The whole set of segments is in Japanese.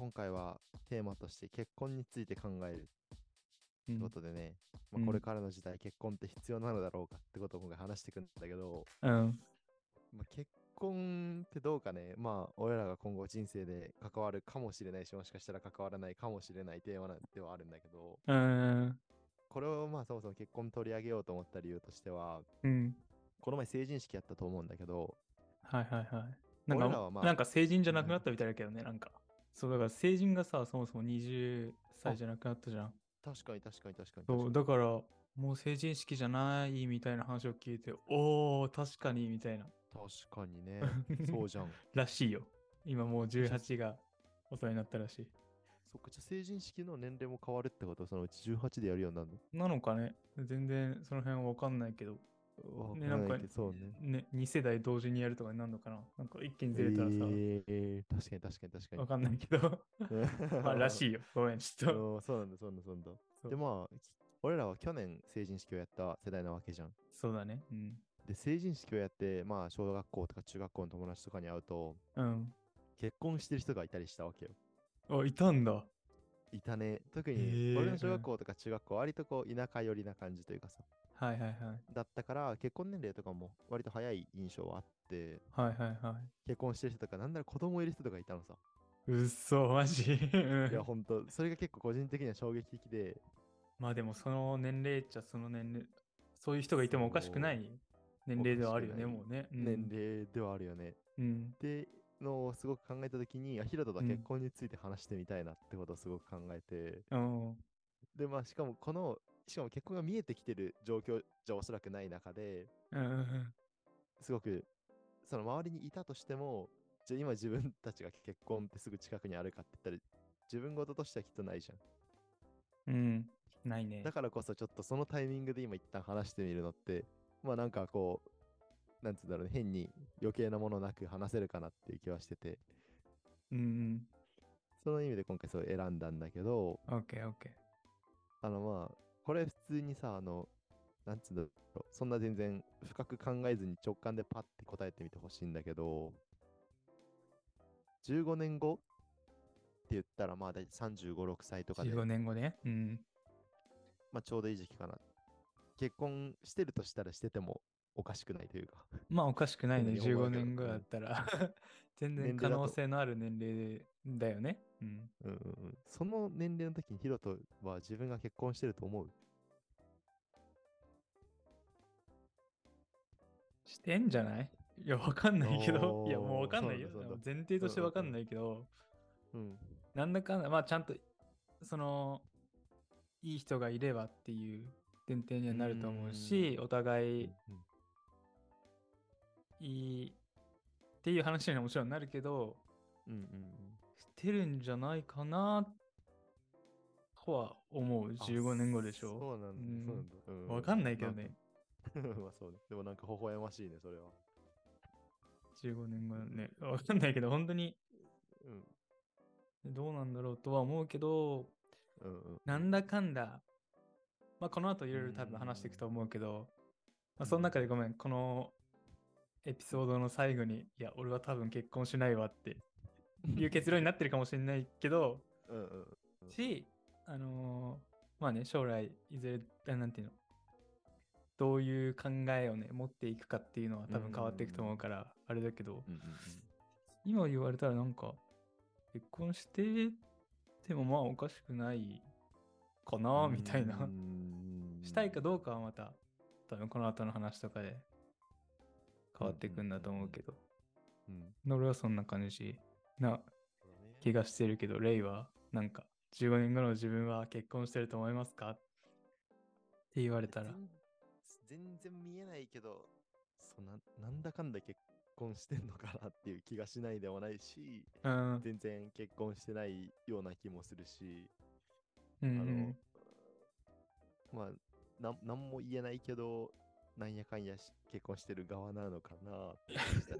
今回はテーマとして結婚について考えるうってことでね、うんまあ、これからの時代結婚って必要なのだろうかってことを今回話していくんだけど、うん。まあ、結婚ってどうかね、まあ俺らが今後人生で関わるかもしれないし、もしかしたら関わらないかもしれないテーマなんではあるんだけど、うん。これをまあそもそも結婚取り上げようと思った理由としては、うん。この前成人式やったと思うんだけど、はいはいはい。なんか、まあなんか成人じゃなくなったみたいだけどね、なんか。そう、だから成人がさ、そもそも20歳じゃなくなったじゃん。確かに確かに確かにそう、に。だから、もう成人式じゃないみたいな話を聞いて、おー、確かにみたいな。確かにね、そうじゃん。らしいよ。今もう18が大人になったらしい。そっか、じゃあ成人式の年齢も変わるってことそのうち18でやるようになるなのかね全然その辺はわかんないけど。ね、なんかそうね。ね、2世代同時にやるとかになるのかな？なんか一気にずれたらさ、えー、確かに確かに確かに。わかんないけど。まあ、らしいよ。ごめん、ちょっと。うんそうなんだ、そうなんだ、そうなんだ。で、まあ、俺らは去年成人式をやった世代なわけじゃん。そうだね。うん。で、成人式をやって、まあ、小学校とか中学校の友達とかに会うと、うん。結婚してる人がいたりしたわけよ。あ、いたんだ。いたね。特へに、ー俺の小学校とか中学校、割とこう、田舎寄りな感じというかさ、はいはいはい。だったから、結婚年齢とかも割と早い印象はあって、はいはいは結婚してる人とか、なんなら子供いる人とかいたのさ。い。うっそ、マジ？いや、ほんと、それが結構個人的には衝撃的で、まあでもその年齢っちゃその年齢、そういう人がいてもおかしくない年齢ではあるよね、もうね。うん年齢ではあるよね。うん。ってのをすごく考えたときに、あヒロトとうん結婚について話してみたいなってことをすごく考えて、うん。で、まあ、しかもこの、しかも結婚が見えてきてる状況じゃおそらくない中で、うん。すごく、その周りにいたとしても、じゃあ今自分たちが結婚ってすぐ近くにあるかって言ったら、自分事としてはきっとないじゃん。うん。ないねだ。からこそちょっとそのタイミングで今一旦話してみるのって、まあなんかこう、なんつうんだろうね、変に余計なものなく話せるかなっていう気はしてて、うんその意味で今回そう選んだんだけど、うん。オッケーオッケあのまあ、これ普通にさ、あの、なんつうんだろう、そんな全然深く考えずに直感でパッて答えてみてほしいんだけど、15年後って言ったらまあ大体35、6歳とー。かで、15年後ね。うん。まあちょうどいい時期かな。結婚してるとしたらしててもおかしくないというか。まあおかしくないね。15ふうに思うけど年後だったら。全然可能性のある年齢だよね。うん。うんうんうん、その年齢の時にヒロトは自分が結婚してると思う？してんじゃない？いや、わかんないけど。おーいや、もうわかんないよ。そうなんだそうなんだ前提としてわかんないけど、うん。なんだかんだ、まあちゃんと、その、いい人がいればっていう前提にはなると思うし、お互いうんいいっていう話にはもちろんなるけど、うんうんしてるんじゃないかなとは思う。うん。15年後でしょ。そうなんだ。うんそうなんだ。うんわかんないけどね。まあそうね。でもなんか微笑ましいね、それは。15年後ね。わかんないけど、本当にうん。どうなんだろうとは思うけど、うんうん。なんだかんだ、まあ、この後いろいろ多分話していくと思うけど、まあ、その中でごめん、このエピソードの最後に、いや、俺は多分結婚しないわっていう結論になってるかもしれないけど、うんうん。うん。し、あのーまあね、将来、いずれ、あなんていうの、どういう考えをね、持っていくかっていうのは多分変わっていくと思うから、あれだけど、うんうん今言われたらなんか、結婚しててもまあおかしくないかうな、ん。みたいな。うんしたいかどうかはまた、多分この後の話とかで変わっていくんだと思うけど、うん。俺はそんな感じな気がしてるけど、レイはなんか、15年後の自分は結婚してると思いますか？って言われたら、全全然見えないけど、そななんだかんだ結婚してんのかなっていう気がしないでもないし、うん、全然結婚してないような気もするし、うん。あの、まあ、なんなんも言えないけど、なんやかんやし結婚してる側なのかなっ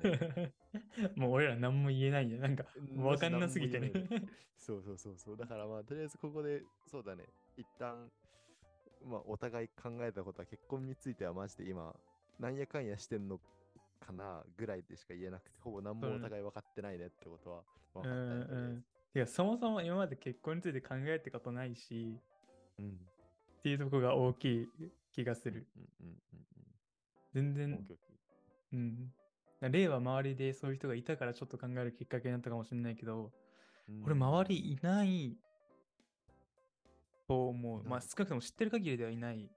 てね。もう俺ら何も言えないよ。なんか、うんわかんなすぎてねそうそうそうそう。だからまあ、とりあえずここで、そうだね、一旦、まあ、お互い考えたことは結婚についてはマジで今、なんやかんやしてんのかなぐらいでしか言えなくて、ほぼ何もお互い分かってないねってことは分かったうんうんてか、そもそも今まで結婚について考えたことないし、うん。っていうところが大きい気がする。うんうんうん全うん。然うん。例は周りでそういう人がいたからちょっと考えるきっかけになったかもしれないけど、うん俺周りいないと思う。まあうん少なくとも知ってる限りではいない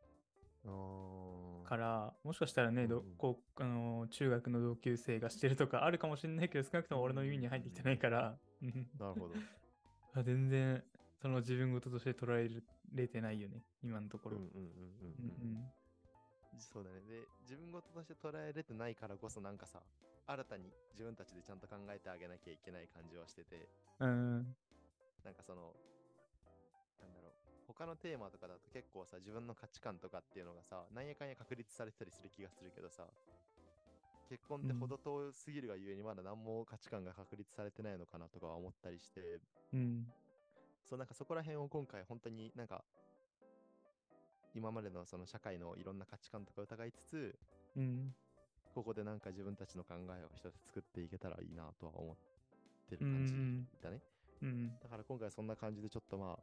から、もしかしたらね、どこうあのー中学の同級生がしてるとかあるかもしれないけど、少なくとも俺の耳に入ってきてないから、うんなるほど。あ 全然その自分事として捉えれてないよね、今のところ。うんうんうんうんううん。んそうだね。で、自分事として捉えれてないからこそ、なんかさ、新たに自分たちでちゃんと考えてあげなきゃいけない感じはしてて、うん。うん。なんかその、なんだろう、他のテーマとかだと結構さ、自分の価値観とかっていうのがさ、なんやかんや確立されてたりする気がするけどさ、結婚ってうん程遠すぎるがゆえにまだ何も価値観が確立されてないのかなとかは思ったりして、うん。そうなんかそこら辺を今回本当になんか今までのその社会のいろんな価値観とか疑いつつうん。ここでなんか自分たちの考えを一つ作っていけたらいいなとは思ってるうん感じだね、うん。だから今回そんな感じでちょっとまあ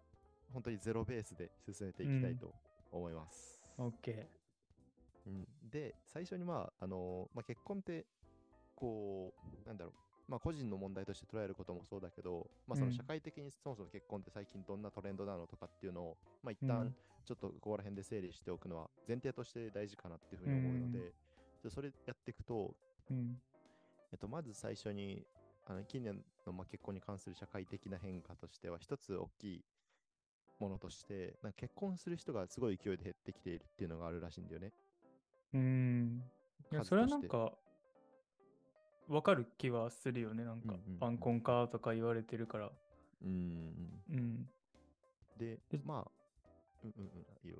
本当にゼロベースで進めていきたいと思います、オッケうん。で最初にまああのまあ、結婚ってこうなんだろうまあ個人の問題として捉えることもそうだけど、まあ、そうのん社会的にそもそも結婚って最近どんなトレンドなのとかっていうのを、まあ、一うん旦ちょっとここら辺で整理しておくのは前提として大事かなっていうふうに思うので、うんそれやっていくと、ー。うん。えっと、まず最初にあの近年のまあ結婚に関する社会的な変化としては一つ大きいものとしてなんか結婚する人がすごい勢いで減ってきているっていうのがあるらしいんだよね。うん。いや、数それはなんか、わかる気はするよね。なんかうんうんうん、晩婚化とか言われてるから。うんうん。でで、まあ、うんうんうん、いいよ。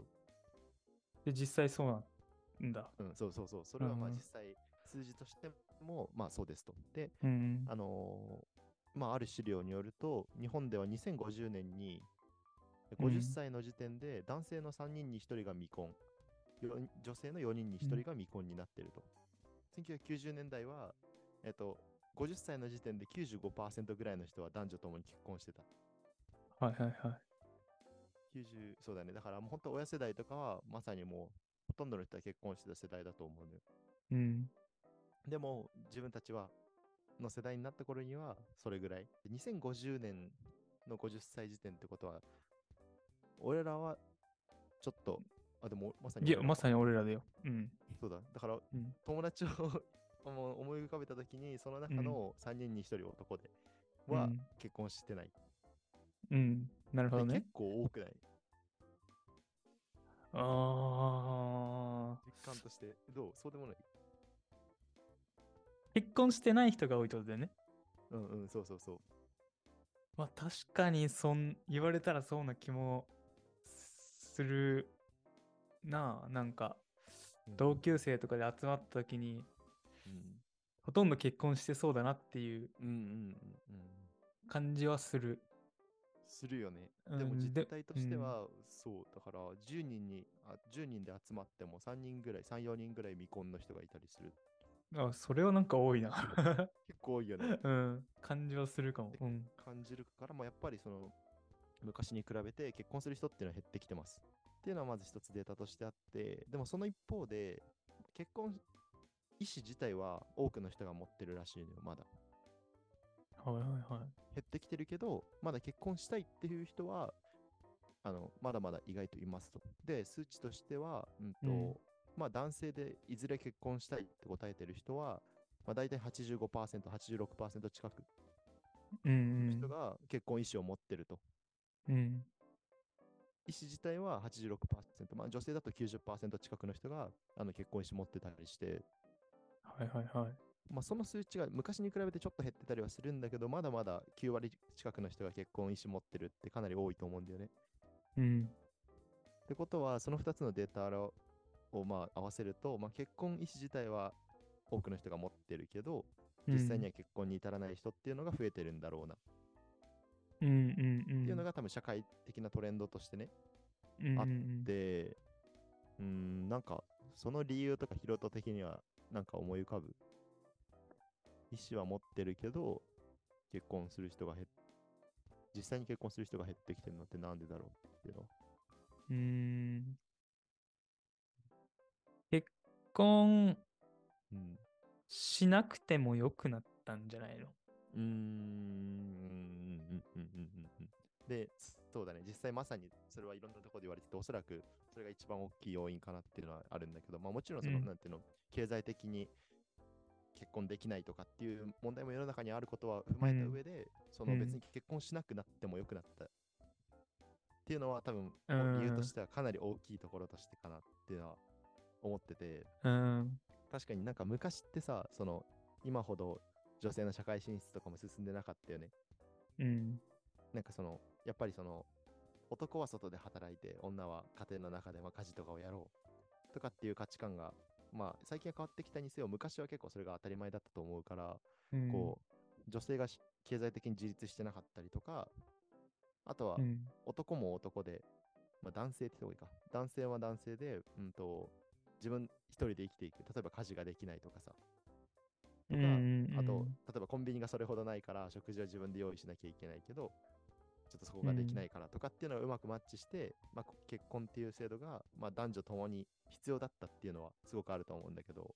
で、実際そうなんだ。うん、そうそうそう。それはまあうん実際数字としても、まあそうですと。で、うん。あのーまあある資料によると、日本では2050年にうん50歳の時点で男性の3人に1人が未婚、よ女性の4人に1人が未婚になっていると。1990年代は、えっと、50歳の時点で95%ぐらいの人は男女ともに結婚してた。はいはいはい。90そうだね。だからもう本当親世代とかはまさにもうほとんどの人は結婚してた世代だと思うのよ。うん。でも自分たちはの世代になった頃にはそれぐらい。で2050年の50歳時点ってことは俺らはちょっと、あ、でもまさにいや、まさに俺らだよ。うん。そうだ。だからうん。友達を思い浮かべたときにその中の3人に1人男ではうん結婚してない。うん。なるほどねで結。構多くない？ああ。実感として。どう？そうでもない？結婚してない人が多いってことだよね。うんうん、そうそうそう。まあ確かにそん言われたらそうな気もするなあ。なんかうん同級生とかで集まった時にうんほとんど結婚してそうだなっていう。感じはする。するよね。うんでも実で態としてうんは、そう、だから10人にあ、10人で集まっても3人ぐらい、3、4人ぐらい未婚の人がいたりする。あ、それはなんか多いな。結構多いよね。うん。感じはするかも。うん。感じるから、まあ、やっぱりその、昔に比べて結婚する人っていうのは減ってきてます。っていうのはまず一つデータとしてあって、でもその一方で、結婚意思自体は多くの人が持ってるらしいのよ、まだ。はいはいはい。減ってきてるけど、まだ結婚したいっていう人は、あの、まだまだ意外といますと。で、数値としては、うんと、うんまあ男性でいずれ結婚したいって答えてる人は、まあ大体85%、86%近くうんの人が結婚意思を持ってると。うん。うん。意思自体は86%、まあ女性だと90%近くの人があの結婚意思持ってたりして、はいはいはい。まあその数値が昔に比べてちょっと減ってたりはするんだけど、まだまだ9割近くの人が結婚意思持ってるってかなり多いと思うんだよね。うん。ってことは、その2つのデータををまあ合わせると、まあ、結婚意思自体は多くの人が持ってるけど、実際には結婚に至らない人っていうのが増えてるんだろうな、うんうんうん。っていうのが多分社会的なトレンドとしてね。うんあっうんうん、なんかその理由とかヒロト的にはなんか思い浮かぶ。意思は持ってるけど、結婚する人が減っ実際に結婚する人が減ってきてるのってなんでだろうっていうのは。うーん。結婚うん。しなくてもよくなったんじゃないの？うーん。うんうんうんうんうんで、そうだね。実際まさにそれはいろんなところで言われてて、おそらくそれが一番大きい要因かなっていうのはあるんだけど、まあもちろんその、うんなんていうの、経済的に結婚できないとかっていう問題も世の中にあることは踏まえた上で、そのうん別に結婚しなくなってもよくなったっていうのは多分うん理由としてはかなり大きいところとしてかなっていうのは思ってて、うん。確かになんか昔ってさ、その今ほど女性の社会進出とかも進んでなかったよね。うん。なんかその、やっぱりその、男は外で働いて、女は家庭の中でまあ家事とかをやろうとかっていう価値観が、まあ最近は変わってきたにせよ、昔は結構それが当たり前だったと思うから、うんこう、女性がし経済的に自立してなかったりとか、あとはうん。男も男で、まあ男性って言った方がいいか。男性は男性で、うんと、自分一人で生きていく。例えば家事ができないとかさ。とか、あと、例えばコンビニがそれほどないから、食事は自分で用意しなきゃいけないけど、ちょっとそこができないからとかっていうのがうまくマッチして、まあ、こ結婚っていう制度が、まあ、男女ともに必要だったっていうのはすごくあると思うんだけど、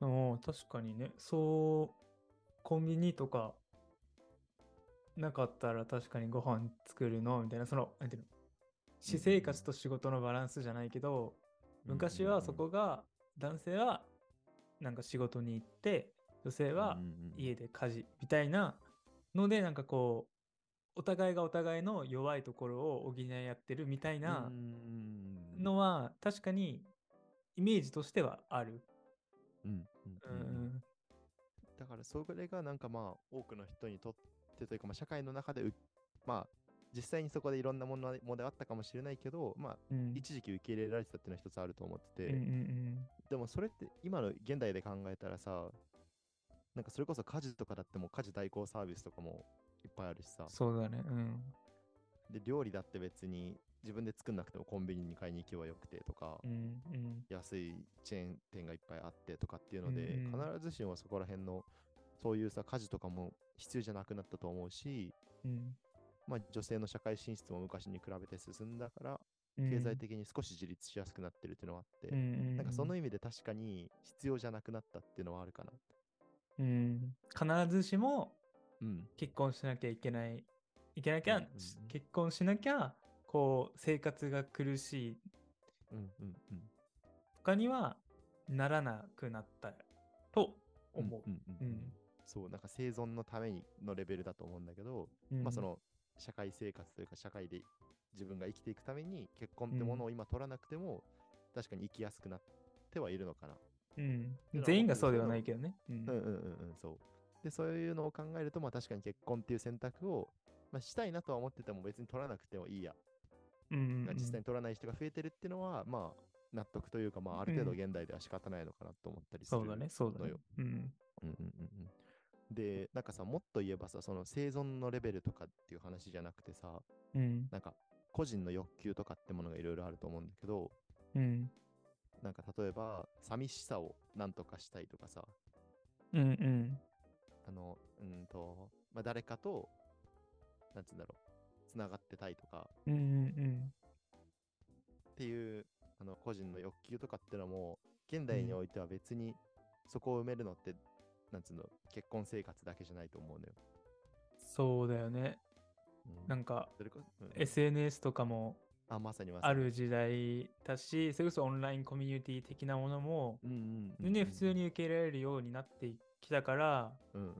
おー確かにね。そう、コンビニとかなかったら確かにご飯作るのみたいな、その、なんていうの、私生活と仕事のバランスじゃないけど、昔はそこが、男性はなんか仕事に行って、女性は家で、で家事みたいなので、なんかこう、お互いがお互いの弱いところを補い合ってるみたいなうんのは確かにイメージとしてはある。うんうん。だからそれがなんかまあ多くの人にとってというかまあ社会の中でうまあ実際にそこでいろんなものもであったかもしれないけどまあうん。一時期受け入れられてたっていうのは一つあると思ってて、うんうんでもそれって今の現代で考えたらさなんかそれこそ家事とかだってもう家事代行サービスとかもいっぱいあるしさうん。そうだね。うん。で料理だって別に自分で作んなくてもコンビニに買いに行けばよくてとか、うんうん。安いチェーン店がいっぱいあってとかっていうので、うんうん必ずしもそこら辺のそういうさ家事とかも必要じゃなくなったと思うし、うん。まあ、女性の社会進出も昔に比べて進んだからうん経済的に少し自立しやすくなってるっていうのはあって、うんうんなんかその意意味で確かに必要じゃなくなったっていうのはあるかな。味、うん、必ずしもうん。結婚しなきゃいけない。いけなきゃ、うんうんうんし結婚しなきゃ、こう、生活が苦しいうんうんうん。とかにはならなくなったと思う。うんうんうんうんそう、なんか生存のためにのレベルだと思うんだけど、うんまあその社会生活というか社会で自分が生きていくために結婚ってものを今取らなくても、確かに生きやすくなってはいるのかな。うん全員がそうではないけどね。うんうんうんうんうん、そう。で、そういうのを考えると、まあ確かに結婚っていう選択を、まあ、したいなとは思ってても別に取らなくてもいいや。うんうんうん実際に取らない人が増えてるっていうのは、まあ納得というか、まあある程度うん現代では仕方ないのかなと思ったりする。そうだね、そうだねのよ。うん。うんうんうんうん。で、なんかさ、もっと言えばさ、その生存のレベルとかっていう話じゃなくてさ、うん。なんか個人の欲求とかってものがいろいろあると思うんだけど、うん。なんか例えば、寂しさをなんとかしたいとかさ、うんうん。あの、うんと、まあ、誰かと、なんつうんだろう、つながってたいとかうんうんっていう、あの、個人の欲求とかってのも、現代においては別にそこを埋めるのって、なんつうの、結婚生活だけじゃないと思うのよ。そうだよね。うんなんか、うん SNS とかもあ、まさに。ある時代だし、それこそオンラインコミュニティ的なものも、うんうんうんうん全然普通に受け入れられるようになってきたから、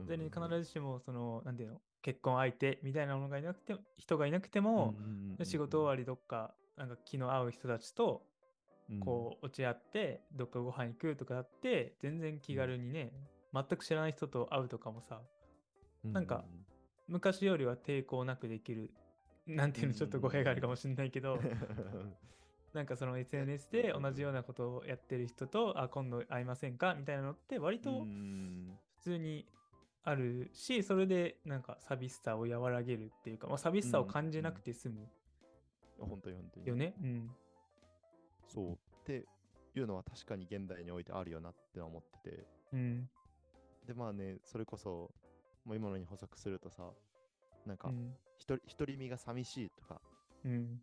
全然必ずしも、その、なんていうの、結婚相手みたいなものがいなくても、人がいなくても、仕事終わりどっか、なんか気の合う人たちと、りこう、落ち合って、どっかご飯行くとかあって、全然気軽にね、全く知らない人と会うとかもさ、うなんか昔よりは抵抗なくできる。なんていうの、ちょっと語弊があるかもしれないけど、なんかその SNS で同じようなことをやってる人と、あ、今度会いませんか？みたいなのって割とうん普通にあるし、それでなんか寂しさを和らげるっていうか、まあ、寂しさを感じなくて済む本当に本当に。よね？うん。そう。っていうのは確かに現代においてあるよなって思ってて。うん。で、まあね、それこそ、もう今のに補足するとさ、なんか独り身が寂しいとかうん。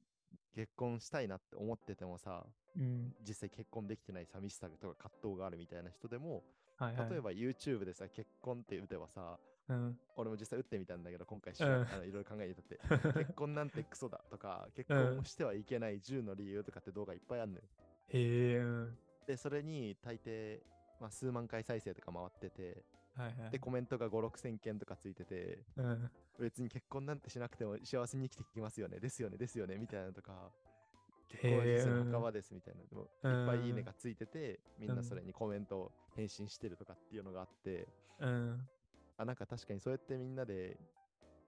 結婚したいなって思っててもさうん。実際結婚できてない寂しさとか葛藤があるみたいな人でもはいはい。例えば YouTube でさ結婚って打てばさうん。俺も実際打ってみたんだけど今回し、うんあのいろいろ考えてて 結婚なんてクソだとか結婚をしてはいけない10の理由とかって動画いっぱいあるのよへえ、うん。でそれに大抵、まあ、数万回再生とか回っててはいはい。でコメントが5 6千件とかついててうん。別に結婚なんてしなくても幸せに生きてきますよね。ですよねですよねみたいなのとか結へ婚は人生のー墓場ですみたいな。のもうんいっぱいいいねがついててみんなそれにコメントを返信してるとかっていうのがあってうん。あなんか確かにそうやってみんなで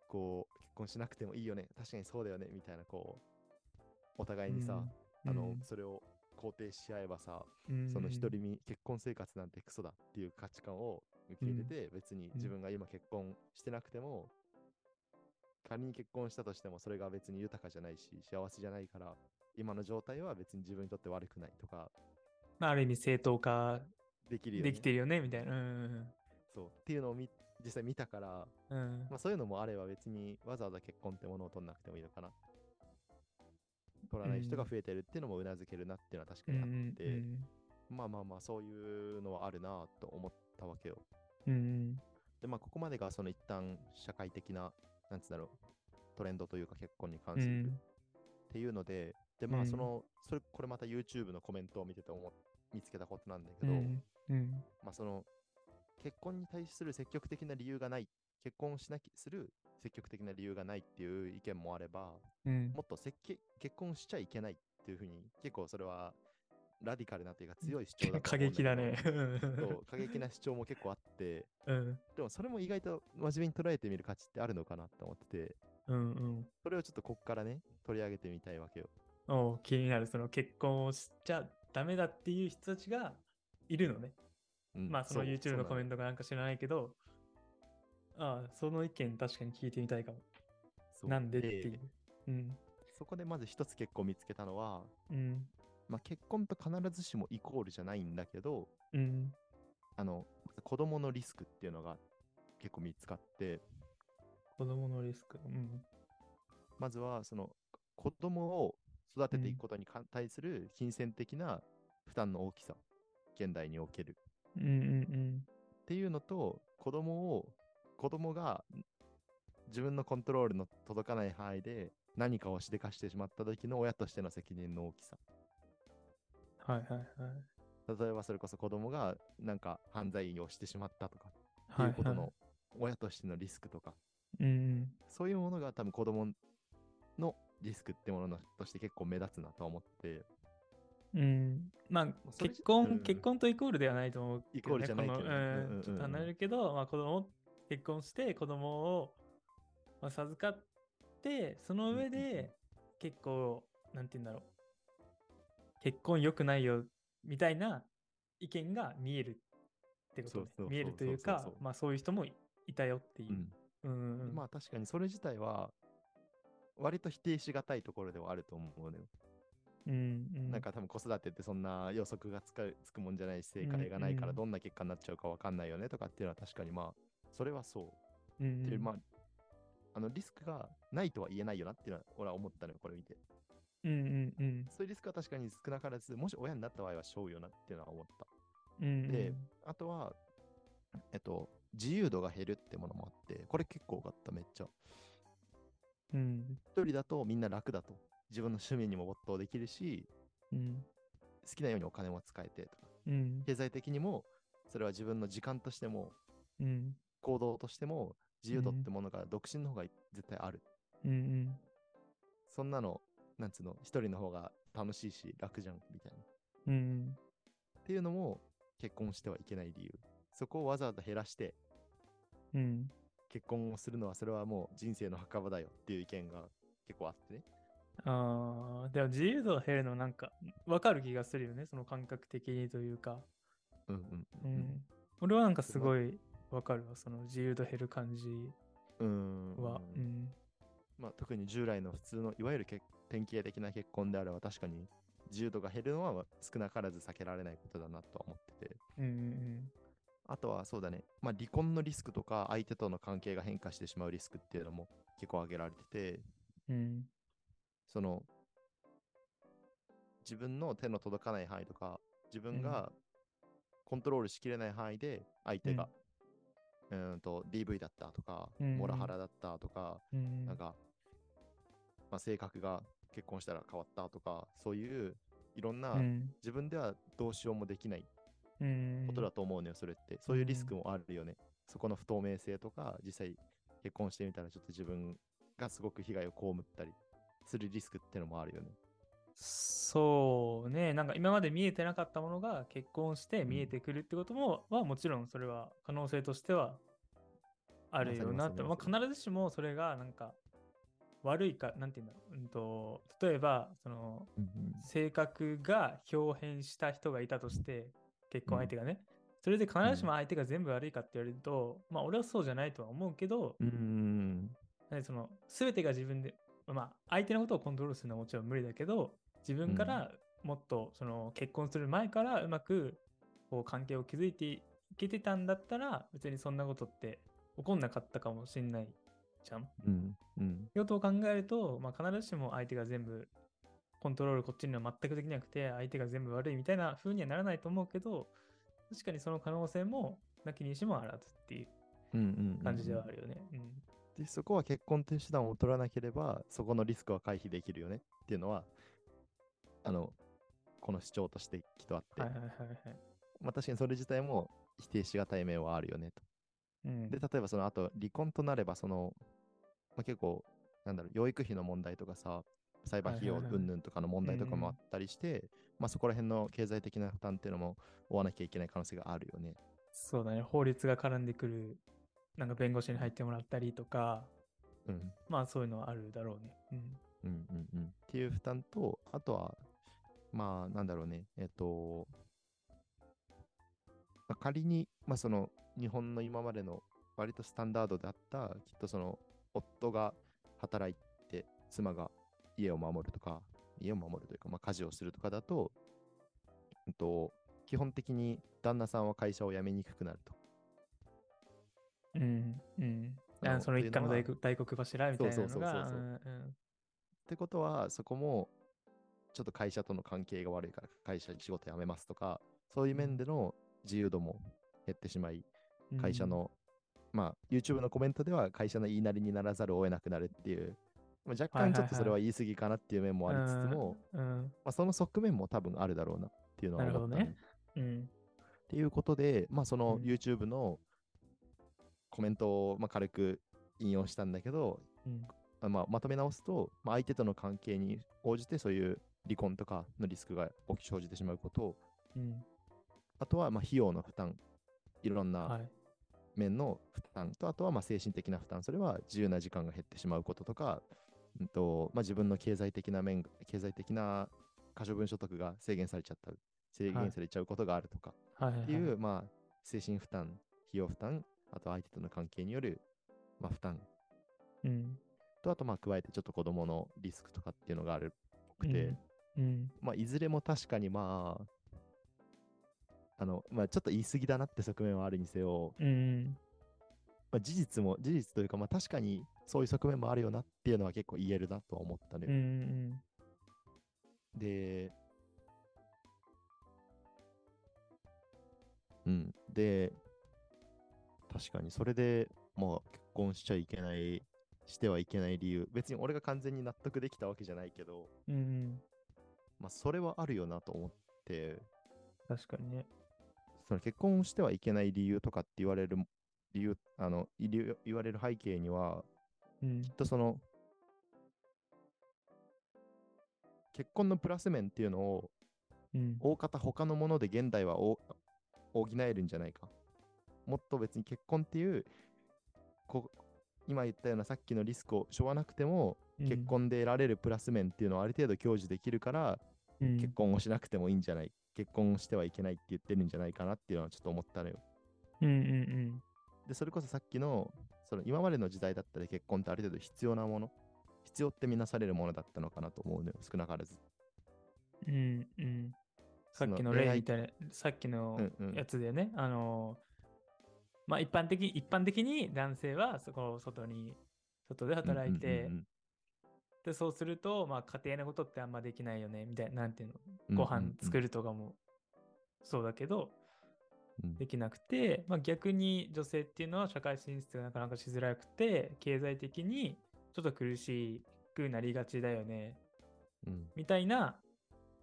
こう結婚しなくてもいいよね。確かにそうだよね。みたいなこうお互いにさ、うん、あのうん。それを肯定し合えばさ、うん。その独り身結婚生活なんてクソだっていう価値観を受け入れて、別に自分が今結婚してなくても、仮に結婚したとしてもそれが別に豊かじゃないし幸せじゃないから今の状態は別に自分にとって悪くないとかまあ、ある意味正当化できるよね。できてるよね、みたいな。うん。そう。っていうのをみ実際見たから、うん。まあ、そういうのもあれば別にわざわざ結婚ってものを取んなくてもいいのかな。取らない人が増えてるっていうのもうなずけるなっていうのは確かにあって、うん。まあまあまあそういうのはあるなと思ったわけよ。うん。でまあここまでがその一旦社会的な、なんつうんだろう、トレンドというか結婚に関うするん。っていうので、でまうんあその、それ、これまた YouTube のコメントを見てて思っ見つけたことなんだけど、うん。うん。まあその、結婚に対する積極的な理由がない、結婚しなきする積極的な理由がないっていう意見もあれば、うんもっと結婚しちゃいけないっていうふうに、結構それはラディカルなというか強い主張だと 過激だね。過激な主張も結構あって、うん。でもそれも意外と真面目に捉えてみる価値ってあるのかなって思ってて、うんうん。それをちょっとこっからね、取り上げてみたいわけよ。おう気になる、その結婚をしちゃダメだっていう人たちがいるのね。うんまあ、その YouTube のコメント。トがなんか知らないけど、ああ、その意見確かに聞いてみたいかも。なんでってでいう。うん。そこでまず一つ結構見つけたのは、うん。まあ、結婚と必ずしもイコールじゃないんだけど、うん。あの、子供のリスクっていうのが結構見つかって、子供のリスク。うん。まずはその子供を育てていくことにか対する金銭的な負担の大きさ、現代におけるうんうんっていうのと、子供を、子供が自分のコントロールの届かない範囲で何かをしでかしてしまった時の親としての責任の大きさ。うん。はいはいはい。例えばそれこそ子供がなんか犯罪をしてしまったとかってはいいうはいことの親としてのリスクとか、うんそういうものが多分子供のリスクってもののとして結構目立つなと思って、うん。うん。まあ、結婚、うん結婚とイコールではないと思うけど、ね。イコールじゃないけどねうんちょっと離れるけど、まあ子供、結婚して子供を、まあ、授かって、その上うんうんうんで結構、なんて言うんだろう。結婚良くないよ、みたいな意見が見えるってことね。見えるというかまあそういう人もいいたよっていう。う。ん。うんうん。まあ確かにそれ自体は割と否定しがたいところではあると思うのよ。うんうん、なんか多分子育てってそんな予測がつかつくもんじゃないし正解がないからどんな結果になっちゃうかわかんないよねとかっていうのは確かにまあそれはそう。うんうん、っていうまああのリスクがないとは言えないよなっていうのは俺は思ったのよこれ見てうんうんうん。そういうリスクは確かに少なからずもし親になった場合はしょうよなっていうのは思った。うんうん。であとはえっと自由度が減るってものもあってこれ結構多かっためっちゃ。うん。一人だとみんな楽だと。自分の趣味にも没頭できるしうん。好きなようにお金も使えてとか。うん。経済的にもそれは自分の時間としてもうん。行動としても自由度っうん。てものが独身の方が絶対ある。うんうん。そんなの、なんつうの、一人の方が楽しいし楽じゃんみたいな。っうんていうのも結婚してはいけない理由。そこをわざわざ減らしてうん結婚をするのはそれはもう人生の墓場だよっていう意見が結構あってね。ああ、でも自由度が減るのなんかわかる気がするよね、その感覚的にというか。うんうんううんん。俺はなんかすごいわかるわ、その自由度減る感じうん。うんは。うん。まあ、特に従来の普通のいわゆる結典型的な結婚であれば確かに自由度が減るのは少なからず避けられないことだなとは思ってて。うんうんあとはそうだね、まあ、離婚のリスクとか相手との関係が変化してしまうリスクっていうのも結構挙げられてて、うん。その自分の手の届かない範囲とか、自分がコントロールしきれない範囲で相手が、うーんと DV だったとか、うんモラハラだったとか、うん。なんか、まあ、性格が結婚したら変わったとか、そういういろんな、うん。自分ではどうしようもできないうん。ことだと思うのよ、それって。そういうリスクもあるよね。そこの不透明性とか、実際結婚してみたらちょっと自分がすごく被害を被ったりするリスクってのもあるよね。そうね、なんか今まで見えてなかったものが結婚して見えてくるってことも、はもちろんそれは可能性としてはあるよなって、まあ、必ずしもそれがなんか悪いか、なんていうんだろう、うんと、例えばその性格が表変した人がいたとして、結婚相手がね、それで必ずしも相手が全部悪いかって言われると、まあ俺はそうじゃないとは思うけど、うん。うん。なんでその全てが自分で、まあ、相手のことをコントロールするのはもちろん無理だけど、自分からもっとその結婚する前からうまくこう関係を築いていけてたんだったら、別にそんなことって起こんなかったかもしんないじゃん？うん。うん。用途を考えると、まあ、必ずしも相手が全部コントロールこっちには全くできなくて、相手が全部悪いみたいな風にはならないと思うけど、確かにその可能性もなきにしもあらずっていう。感じではあるよね。うんで、そこは結婚という手段を取らなければ、そこのリスクは回避できるよねっていうのは、あの、この主張としてきっとあって、はいはいはいはい。まあ確かにそれ自体も否定しがたい面はあるよねと。うんで、例えばその後、離婚となれば、その、まあ、結構、なんだろう、養育費の問題とかさ、裁判費用云々とかの問題とかもあったりして、まあそこら辺の経済的な負担っていうのも負わなきゃいけない可能性があるよね。そうだね、法律が絡んでくる、なんか弁護士に入ってもらったりとか、うん。まあそういうのはあるだろうね。うん。うんうんうん。っていう負担と、あとは、まあなんだろうね、えっと、まあ、仮に、まあその日本の今までの割とスタンダードであった、きっとその夫が働いて妻が家を守るとか、家を守るというか、まあ家事をするとかだと、うんと、基本的に旦那さんは会社を辞めにくくなると。うん。うん。あその一家の大黒大黒柱みたいなのが、そうそうそうそうそううんうんってことは、そこも、ちょっと会社との関係が悪いから、会社仕事辞めますとか、そういう面での自由度も減ってしまい、うん会社、の、まあ、YouTube のコメントでは、会社の言いなりにならざるを得なくなるっていう、まあ、若干ちょっとそれは言い過ぎかなっていう面もありつつも、まあ、その側面も多分あるだろうなっていうのは思ったね、ね。うん。っていうことで、まあ、そのうん YouTube のコメントをまあ軽く引用したんだけど、うんあまあ、まとめ直すと、まあ、相手との関係に応じてそういう離婚とかのリスクが起き生じてしまうことうん。あとはまあ費用の負担いろんは。ない面の負担と、あとはまあ精神的な負担それは自由な時間が減ってしまうこととか、うんとまあ、自分の経済的な面経済的な可処分所得が制限されちゃった制はい限されちゃうことがあるとかはいはいはい。っていう、まあ、精神負担費用負担あと相手との関係による、まあ、負担うん。と、あと、まあ、加えてちょっと子供のリスクとかっていうのがあるっぽくて、うん。まあ、いずれも確かに、まあ、あの、まあ、ちょっと言い過ぎだなって側面はあるにせよ、うん。まあ、事実も、事実というか、まあ、確かにそういう側面もあるよなっていうのは結構言えるなとは思ったね。うん。うん。で、うん。で、確かにそれで、まあ、結婚しちゃいけない、してはいけない理由、別に俺が完全に納得できたわけじゃないけど、うん。まあ、それはあるよなと思って、確かにね。その結婚してはいけない理由とかって言われる、理由、あの、言われる背景には、うんきっ。とその、結婚のプラス面っていうのを、うん。大方他のもので現代はお補えるんじゃないか。もっと別に結婚っていう、こ今言ったようなさっきのリスクを背負わなくても、結婚で得られるプラス面っていうのをある程度享受できるから、うん、結婚をしなくてもいいんじゃない結婚をしてはいけないって言ってるんじゃないかなっていうのはちょっと思ったのよ。うんうんで、それこそさっきの、その今までの時代だったら結婚ってある程度必要なもの、必要ってみなされるものだったのかなと思うのよ、少なからず。うん。うんうん。さっきの例みたいな、さっきのうんうんやつでね、あのー、まあ一般的、一般的に男性はそこを外に外で働いて、うんうんで、そうすると、まあ、家庭のことってあんまできないよね、みたいな、なんていうの、うんご飯作る。るとかもそうだけど、うんできなくて、まあ、逆に女性っていうのは社会進出がなかなかしづらくて、経済的にちょっと苦しくなりがちだよね、うんみたいな、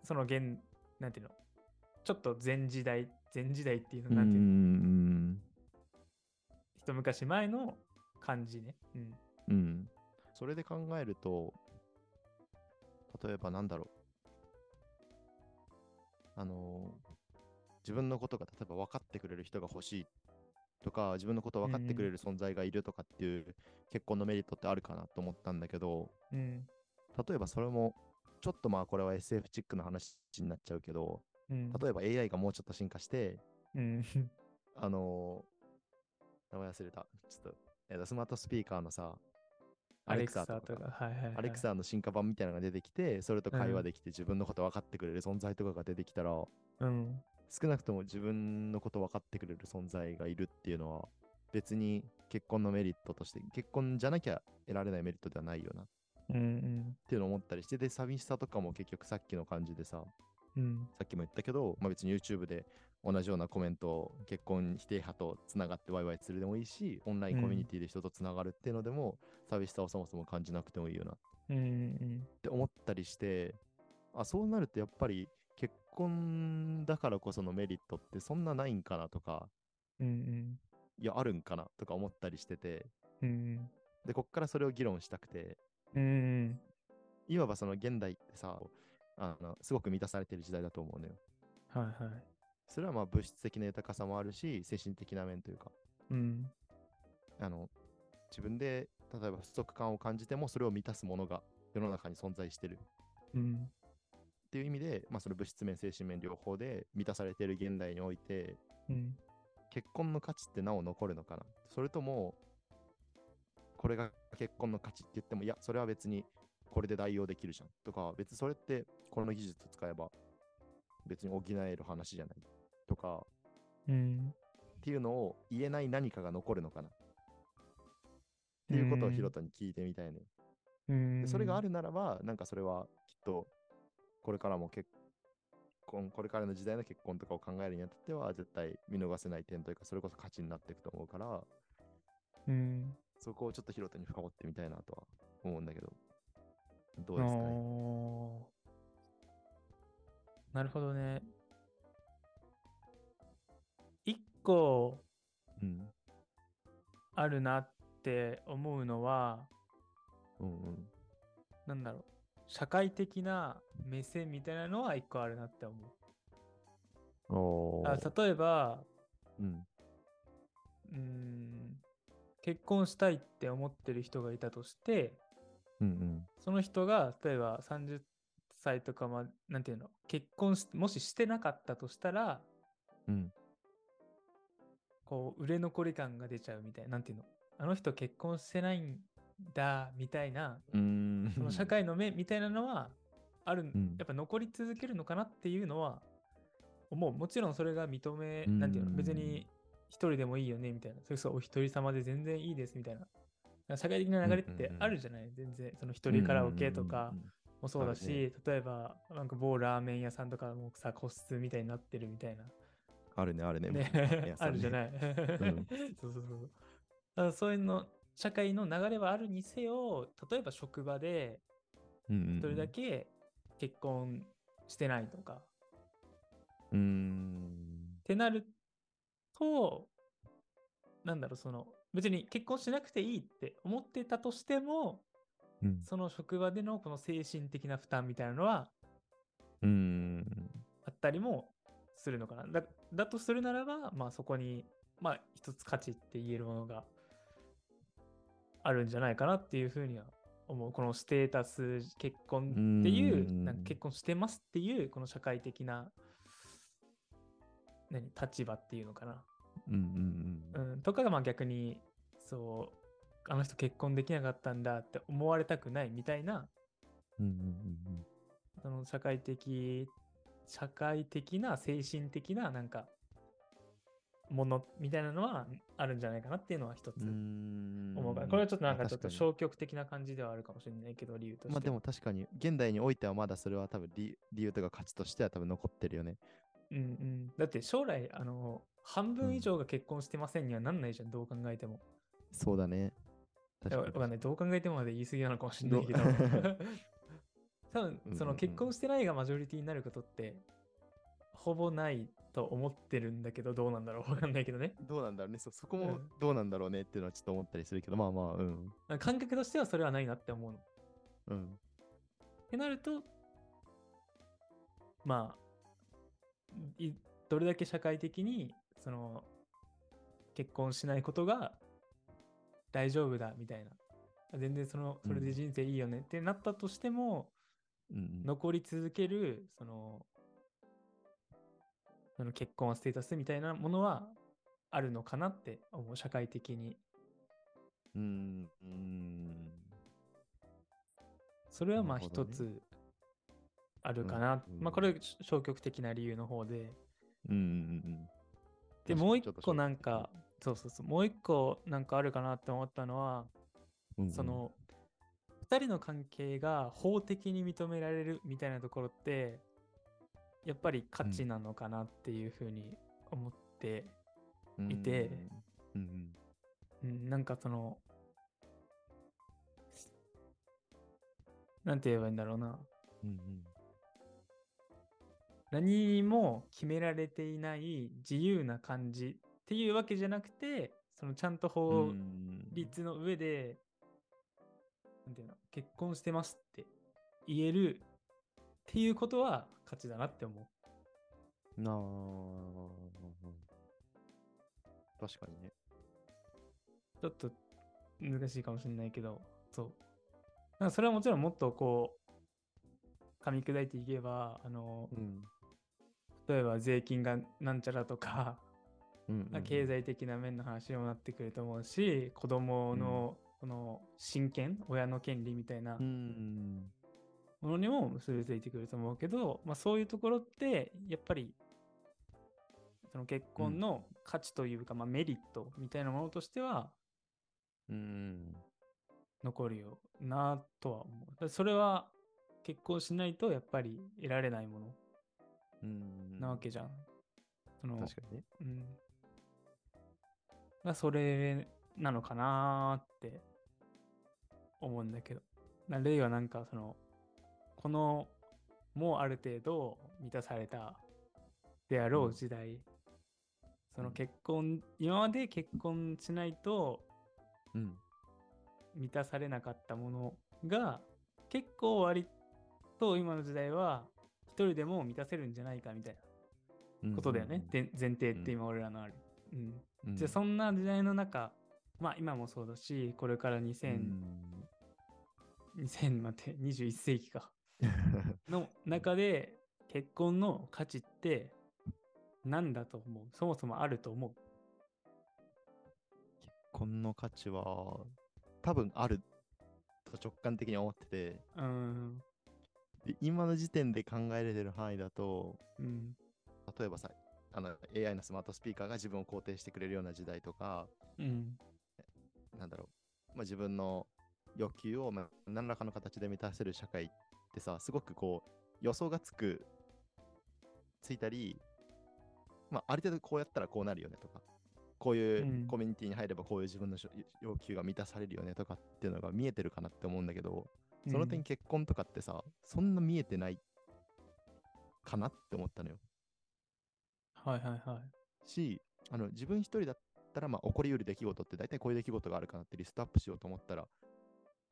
その現、なんていうの、ちょっと前時代、前時代っていうの、うんなんていうの、うん一昔前の感じね。うん。うん。それで考えると、例えばなんだろう。あのー自分のことが例えば分かってくれる人が欲しいとか、自分のことを分かってくれる存在がいるとかっていう結婚のメリットってあるかなと思ったんだけど、うん。例えばそれも、ちょっとまあこれは SF チックな話になっちゃうけど、うん。例えば AI がもうちょっと進化して、うん。あのー名前忘れた。ちょっと、えーとスマートスピーカーのさ、アレクサととか、はいはい、はい。アレクサの進化版みたいなのが出てきて、それと会話できて自分のこと分かってくれる存在とかが出てきたら、うん。少なくとも自分のこと分かってくれる存在がいるっていうのは、別に結婚のメリットとして、結婚じゃなきゃ得られないメリットではないよなっうんうん。ていうのを思ったりして、で、寂しさとかも結局さっきの感じでさ、うん。さっきも言ったけど、まあ、別に YouTube で同じようなコメントを結婚否定派とつながってワイワイするでもいいし、オンラインコミュニティで人とつながるっていうのでも、寂しさをそもそも感じなくてもいいよなっうんうん。て思ったりして、あ、そうなるとやっぱり結婚だからこそのメリットってそんなないんかなとか、うんうん。いや、あるんかなとか思ったりしてて、うんで、こっからそれを議論したくて、うん。うんいわばその現代ってさ、あのすごく満たされてる時代だと思うのよ。はいはい。それはまあ物質的な豊かさもあるし、精神的な面というか、うん。あの自分で例えば不足感を感じてもそれを満たすものが世の中に存在してるうん。っていう意味で、まあ、その物質面精神面両方で満たされている現代においてうん。結婚の価値ってなお残るのかなそれともこれが結婚の価値って言ってもいやそれは別にこれで代用できるじゃんとか別にそれってこの技術を使えば別に補える話じゃないとかうん。っていうのを言えない何かが残るのかなっていうことをヒロトに聞いてみたいのようん。でそれがあるならば、なんかそれはきっと、これからも結婚、これからの時代の結婚とかを考えるにあたっては、絶対見逃せない点というか、それこそ価値になっていくと思うから、うん。そこをちょっとヒロトに深掘ってみたいなとは思うんだけど、どうですかね。なるほどね。一個うん。あるなって思うのは、うんうん。なんだろう。社会的な目線みたいなのは一個あるなって思う。おあ例えば、うん。うーん、結婚したいって思ってる人がいたとして、うんうん。その人が例えば30歳とかま、なんていうの、結婚し、もししてなかったとしたら、うん。こう、売れ残り感が出ちゃうみたいな、なんていうの、あの人結婚してないんだ、みたいな、うーん。その社会の目みたいなのは、ある、んやっぱ残り続けるのかなっていうのは、思う。もちろんそれが認め、なんていうの、別に一人でもいいよね、みたいな。それこそお一人様で全然いいです、みたいな。社会的な流れってあるじゃない、全然。その一人カラオケとかもそうだし、例えば、なんか某ラーメン屋さんとかもさ、個室みたいになってるみたいな。あるね、あるね。ね あるじゃない？ん そうそうそう。だそういうの、社会の流れはあるにせよ、例えば職場で。一人だけ結婚してないとか、うーん。ってなると、なんだろう、その、別に結婚しなくていいって思ってたとしても、うん。その職場でのこの精神的な負担みたいなのはうーん。あったりもするのかな。だだとするならば、まあそこに、まあ一つ価値って言えるものがあるんじゃないかなっていうふうには思う。このステータス、結婚っていうう、んなんか結婚してますっていう、この社会的な、何、立場っていうのかな。うんうんうん。うん、とかがまあ逆に、そう、あの人結婚できなかったんだって思われたくないみたいな、うんうんうんその社会的、社会的な精神的ななんかものみたいなのはあるんじゃないかなっていうのは一つうーん思うから、これはちょっとなんかちょっと消極的な感じではあるかもしれないけど、理由として。まあでも確かに、現代においてはまだそれは多分理理由とか価値としては多分残ってるよね。うんうん。だって将来、あの、半分以上が結婚してませんにはなんないじゃん、どう考えても。そうだね。確かに。わかんない。どう考えてもまで言い過ぎなのかもしれないけどど。多分その結婚してないがマジョリティになることって、ほぼないと思ってるんだけど、どうなんだろうわかんないけどね。どうなんだろうね。そそこもうんどうなんだろうねっていうのはちょっと思ったりするけど、まあまあ、うん。感覚としてはそれはないなって思うの。うん。ってなると、まあ、いどれだけ社会的に、その、結婚しないことが大丈夫だみたいな。全然その、それで人生いいよねってなったとしても、うんうん、残り続ける、その、その結婚ステータスみたいなものはあるのかなって思う、社会的に。うん。うん。それはまあ一つあるかな。うんまあこれ消極的な理由の方で。うんうんうん。で、もう一個なんか、そうそうそう、もう一個なんかあるかなって思ったのは、うんうん。そ、の、二人の関係が法的に認められるみたいなところって、やっぱり価値なのかなっていうふうに思って、いてうん、なんかその、なんて言えばいいんだろうな。うんうん何も決められていない自由な感じっていうわけじゃなくて、そのちゃんとう法ん律の上で、なんていうの、結婚してますって言えるっていうことは価値だなって思う。なあ。確かにね。ちょっと難しいかもしれないけど、そう。なんかそれはもちろんもっとこう、噛み砕いていけば、あの、うん。例えば税金がなんちゃらとか、うんうんうん経済的な面の話にもなってくると思うし、子供のこの親権、親の権利みたいなうん。ものにも結びついてくると思うけど、まあ、そういうところってやっぱりその結婚の価値というか、まあ、メリットみたいなものとしてはうん。残るよなとは思う。それは結婚しないとやっぱり得られないものうん。なわけじゃん。その確かにね。うん。がそれなのかなーって思うんだけど。な例はなんかその、この、もうある程度満たされたであろう時代、その結婚、今まで結婚しないとうん。満たされなかったものが、結構割と今の時代は一人でも満たせるんじゃないかみたいなことだよね。で前提って今俺らのある。うん。うん。じゃあそんな時代の中、まあ今もそうだし、これから2000、2000待って、21世紀か。の中で結婚の価値って何だと思う？そもそもあると思う？結婚の価値は多分あると直感的に思ってて、うーん。で今の時点で考えられてる範囲だと、うん。例えばさ、あの AI のスマートスピーカーが自分を肯定してくれるような時代とか、うん。なんだろう、まあ、自分の欲求を、まあ、何らかの形で満たせる社会ってさ、すごくこう、予想がつく、ついたり、まあ、ある程度こうやったらこうなるよねとか、こういううんコミュニティに入ればこういう自分のしょ要求が満たされるよねとかっていうのが見えてるかなって思うんだけど、その点結婚とかってさ、そんな見えてないかなって思ったのよ。はいはいはい。し、あの自分一人だったら、まあ、起こりうる出来事って大体こういう出来事があるかなってリストアップしようと思ったら、ま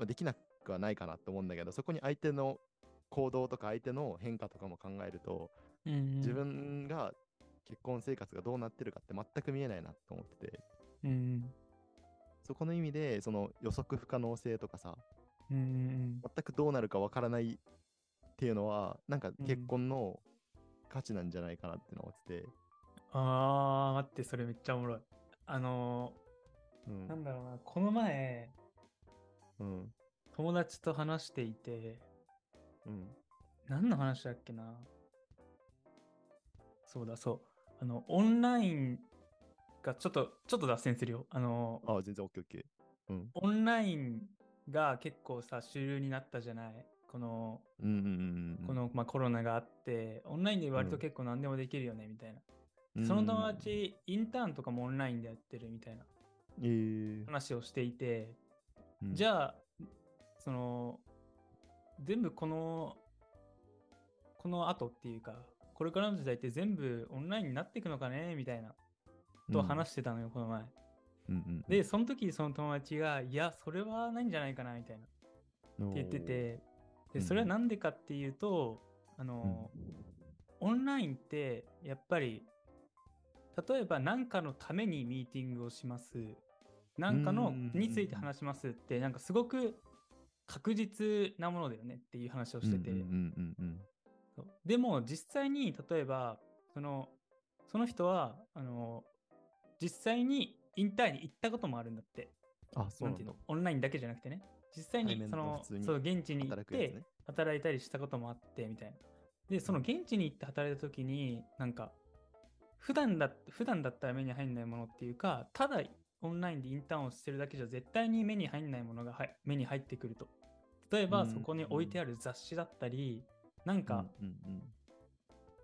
あ、できなくはないかなと思うんだけど、そこに相手の行動とか相手の変化とかも考えると、うんうん自分が結婚生活がどうなってるかって全く見えないなと思ってて、うんそこの意味で、その予測不可能性とかさ、うんうんうん全くどうなるかわからないっていうのは、なんかうん結婚の価値なんじゃないかなってのを思ってて、あー、待って、それめっちゃおもろい。あのうんー、なんだろうな、この前、うん、友達と話していて、うん、何の話だっけなそうだ、そう。あの、オンラインかちょっと、ちょっと脱線するよ。あの、あ、全然 OKOK。うん。オンラインが結構さ、主流になったじゃない？この。この、まあ、コロナがあって、オンラインで割とうん結構何でもできるよね、みたいな。うん、その友達、インターンとかもオンラインでやってるみたいなえー話をしていて、うんじゃあ、その、全部この、この後っていうか、これからの時代って全部オンラインになっていくのかねみたいな、と話してたのよ、この前。うんうんで、その時その友達が、いや、それはないんじゃないかな、みたいな、うんって言ってて、で、うんそれはなんでかっていうと、あの、オンラインって、やっぱり、例えば何かのためにミーティングをします。何かのうんについて話しますって、なんかすごく確実なものだよねっていう話をしてて。でも実際に例えばそのその人はあの実際にインターンに行ったこともあるんだって。あ、そうなんていうの？オンラインだけじゃなくてね。実際にそのそう現地に行って働いたりしたこともあってみたいな。でその現地に行って働いた時になんか普段だ普段だったら目に入んないものっていうかただオンラインでインターンをしてるだけじゃ絶対に目に入んないものがはい目に入ってくると。例えばうんそこに置いてある雑誌だったりなんか、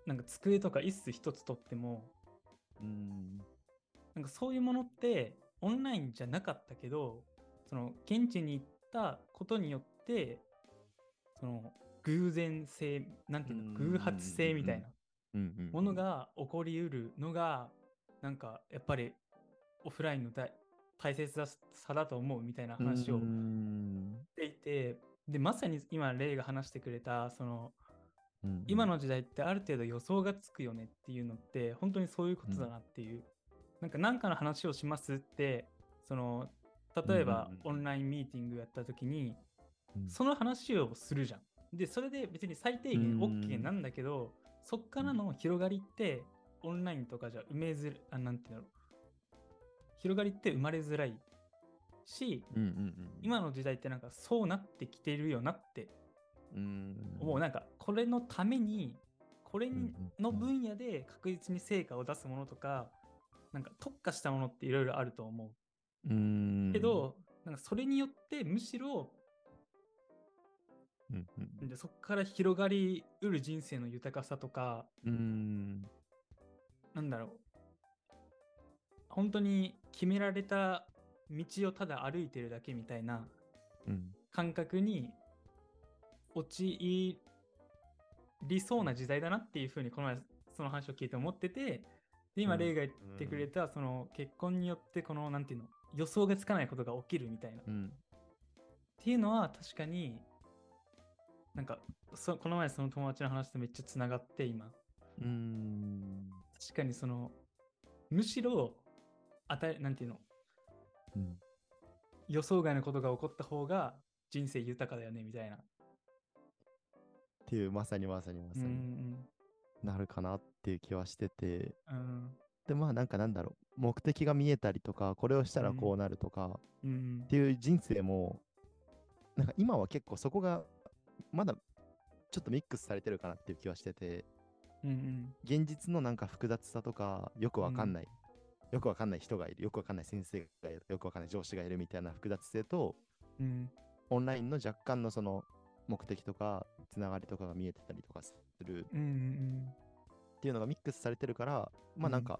なんか机とか椅子一つとってもうん。うんなんかそういうものってオンラインじゃなかったけどその現地に行ったことによってその偶然性なんていうのうん。偶発性みたいな。ものが起こりうるのがなんかやっぱりオフラインの大大切さだと思うみたいな話をうしん。ていてでまさに今レイが話してくれたそのうん。今の時代ってある程度予想がつくよねっていうのって本当にそういうことだなっていう、なんか何かの話をしますってその例えばうんうんうん。オンラインミーティングやった時にうん。その話をするじゃん。でそれで別に最低限うん OK なんだけどそっからの広がりってオンラインとかじゃ埋めづらあなんていうの広がりって生まれづらいしうんうんうん。今の時代ってなんかそうなってきてるよなって。うん。もう。なんかこれのためにこれの分野で確実に成果を出すものとかなんか特化したものっていろいろあると思うん。うけど、なんかそれによってむしろうんうんでそこから広がりうる人生の豊かさとかうん。なんだろう本当に決められた道をただ歩いてるだけみたいなうん。感覚に陥りそうな時代だなっていうふうにこの前その話を聞いて思っててで今うん。レイが言ってくれたその結婚によってこのなんていうの予想がつかないことが起きるみたいな。っうん。ていうのは確かになんかそこの前その友達の話とめっちゃつながって今。うん。確かにそのむしろあたなんていうのうん。予想外のことが起こった方が人生豊かだよねみたいな。っていう、まさにまさにまさうんうにん。なるかなっていう気はしてて。うん。で、まあなんかなんだろう。目的が見えたりとか、これをしたらこうなるとか、うん。っていう人生も、なんか今は結構そこがまだちょっとミックスされてるかなっていう気はしてて、うんうん。現実のなんか複雑さとかよくわかんない、よくわかんない人がいる、よくわかんない先生がいる、よくわかんない上司がいるみたいな複雑性と、うん。オンラインの若干のその目的とかつながりとかが見えてたりとかする。うんうんっていうのがミックスされてるから、まあなんか、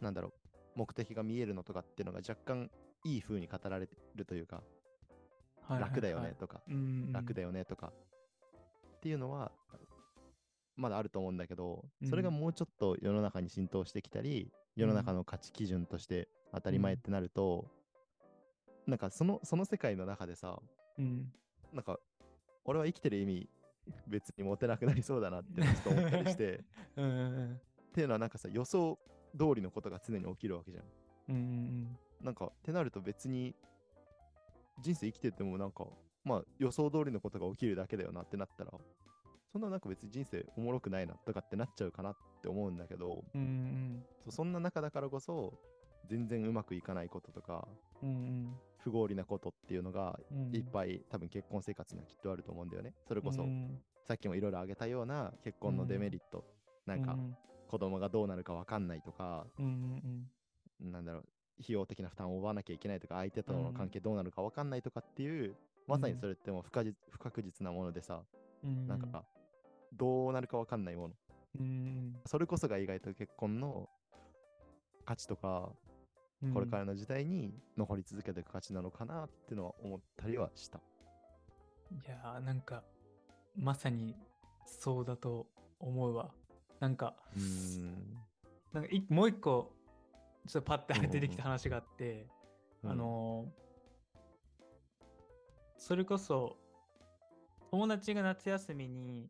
なんだろう、目的が見えるのとかっていうのが若干いい風に語られてるというか、はいはいはい。楽だよねとか、うんうん。楽だよねとかっていうのはまだあると思うんだけど、うん。それがもうちょっと世の中に浸透してきたり世の中の価値基準として当たり前ってなると、なんかそのその世界の中でさうん。なんか俺は生きてる意味 別に持てなくなりそうだなってちょっと思ったりして。うんうんっていうのはなんかさ予想通りのことが常に起きるわけじゃん。うんうんなんかってなると別に人生生きててもなんかまあ予想通りのことが起きるだけだよなってなったらそんななんか別に人生おもろくないなとかってなっちゃうかなって思うんだけどうんうんそんな中だからこそ全然うまくいかないこととかうんうん不合理なことっていうのがうん。いっぱい多分結婚生活にはきっとあると思うんだよね。それこそうん。さっきもいろいろ挙げたような結婚のデメリット、なんかうん。子供がどうなるかわかんないとかうんうんなんだろう、費用的な負担を負わなきゃいけないとか、相手との関係どうなるか分かんないとかっていう、まさにそれってもう不可実不確実なものでさ、うん。なんか、どうなるか分かんないもの。うん。それこそが意外と結婚の価値とか、うんこれからの時代に残り続けていく価値なのかなっていうのは思ったりはした。いやーなんかまさにそうだと思うわ。なんかうーん。なんかいもう一個ちょっとパッてうんうんうん。出てきた話があって、うん。あのーそれこそ友達が夏休みに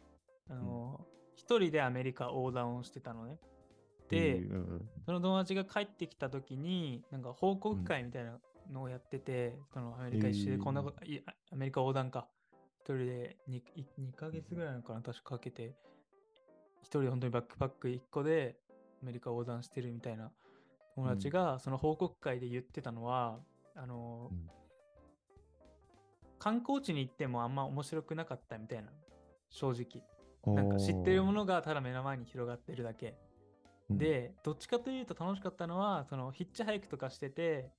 あのー一人でアメリカ横断をしてたのね。で、うんうん。その友達が帰ってきた時になんか報告会みたいなのをやってて、そのアメリカ一周でこんなこと、いやアメリカ横断か。一人で 2, 2ヶ月ぐらいなのかな確かかけて一人で本当にバックパック1個でアメリカ横断してるみたいな。友達がその報告会で言ってたのは、あのうん。観光地に行ってもあんま面白くなかったみたいな。正直。なんか知ってるものがただ目の前に広がってるだけ。うんで、どっちかというと楽しかったのは、そのヒッチハイクとかしてて、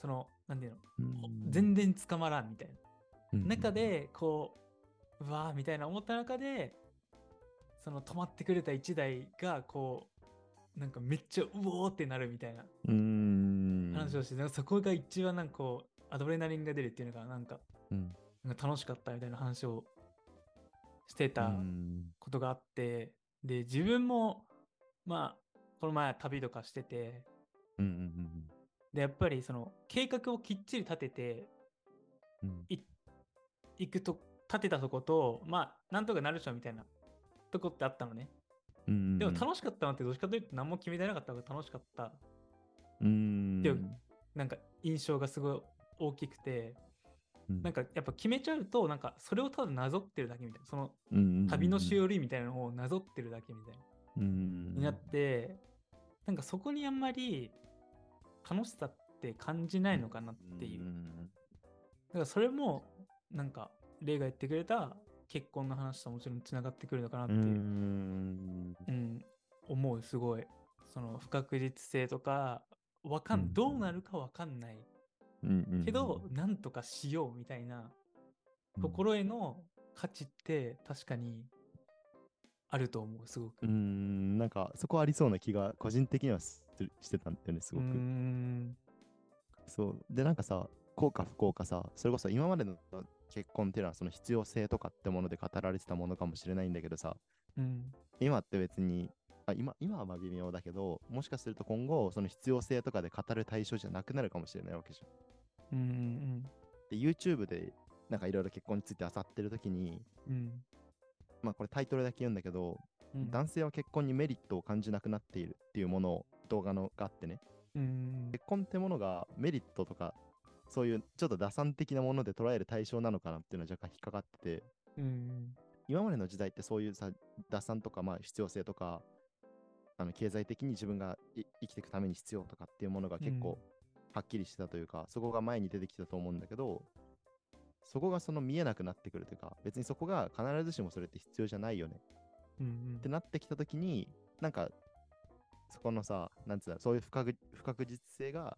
その、なんていうの、うん。全然捕まらんみたいな。うん中で、こう、うわーみたいな思った中で、その止まってくれた1台が、こう、なんかめっちゃうおーってなるみたいな話をして、そこが一番なんかこう、アドレナリンが出るっていうのが、なんか、うん。なんか楽しかったみたいな話をしてたうん。ことがあって、で、自分も、まあ、この前旅とかしてて、うんうんで、やっぱりその計画をきっちり立ててうん。うんい行くと、立てたとこと、まあ、なんとかなるでしょみたいなとこってあったのね。うんうんでも楽しかったのってどっちかというと何も決めてなかった方が楽しかった。うん。でなんか印象がすごい大きくて、うん。なんかやっぱ決めちゃうと、なんかそれをただなぞってるだけみたいな、そのうんうんうん旅のしおりみたいなのをなぞってるだけみたいな。うん。になって、なんかそこにあんまり楽しさって感じないのかなっていう。んだからそれも、なんか、例が言ってくれた結婚の話ともちろんつながってくるのかなってういう、んうん、思う、すごい。その不確実性とか、わかん、うんどうなるかわかんない。けど、なんとかしようみたいなうんところへの価値って確かにあると思う、すごく。うーん、なんかそこありそうな気が個人的にはしてたんだよね、すごく。うそう。で、なんかさ、幸か不幸かさ、それこそ今までの結婚っていうのはその必要性とかってもので語られてたものかもしれないんだけどさ、うん今って別に、あ今今はまあ微妙だけど、もしかすると今後、その必要性とかで語る対象じゃなくなるかもしれないわけじゃん。うんうんで、YouTube でなんかいろいろ結婚について漁ってるときに、うんまあこれタイトルだけ言うんだけど、うん。男性は結婚にメリットを感じなくなっているっていうものを動画のがあってね、うん結婚ってものがメリットとか、そういうちょっと打算的なもので捉える対象なのかなっていうのは若干引っかかってて、うん今までの時代ってそういうさ、打算とか、まあ必要性とか、あの経済的に自分がい生きていくために必要とかっていうものが結構はっきりしてたというか、そこが前に出てきたと思うんだけど、そこがその見えなくなってくるというか、別にそこが必ずしもそれって必要じゃないよね。うんってなってきたときに、なんか、そこのさ、なんつうの、そういう不確不確実性が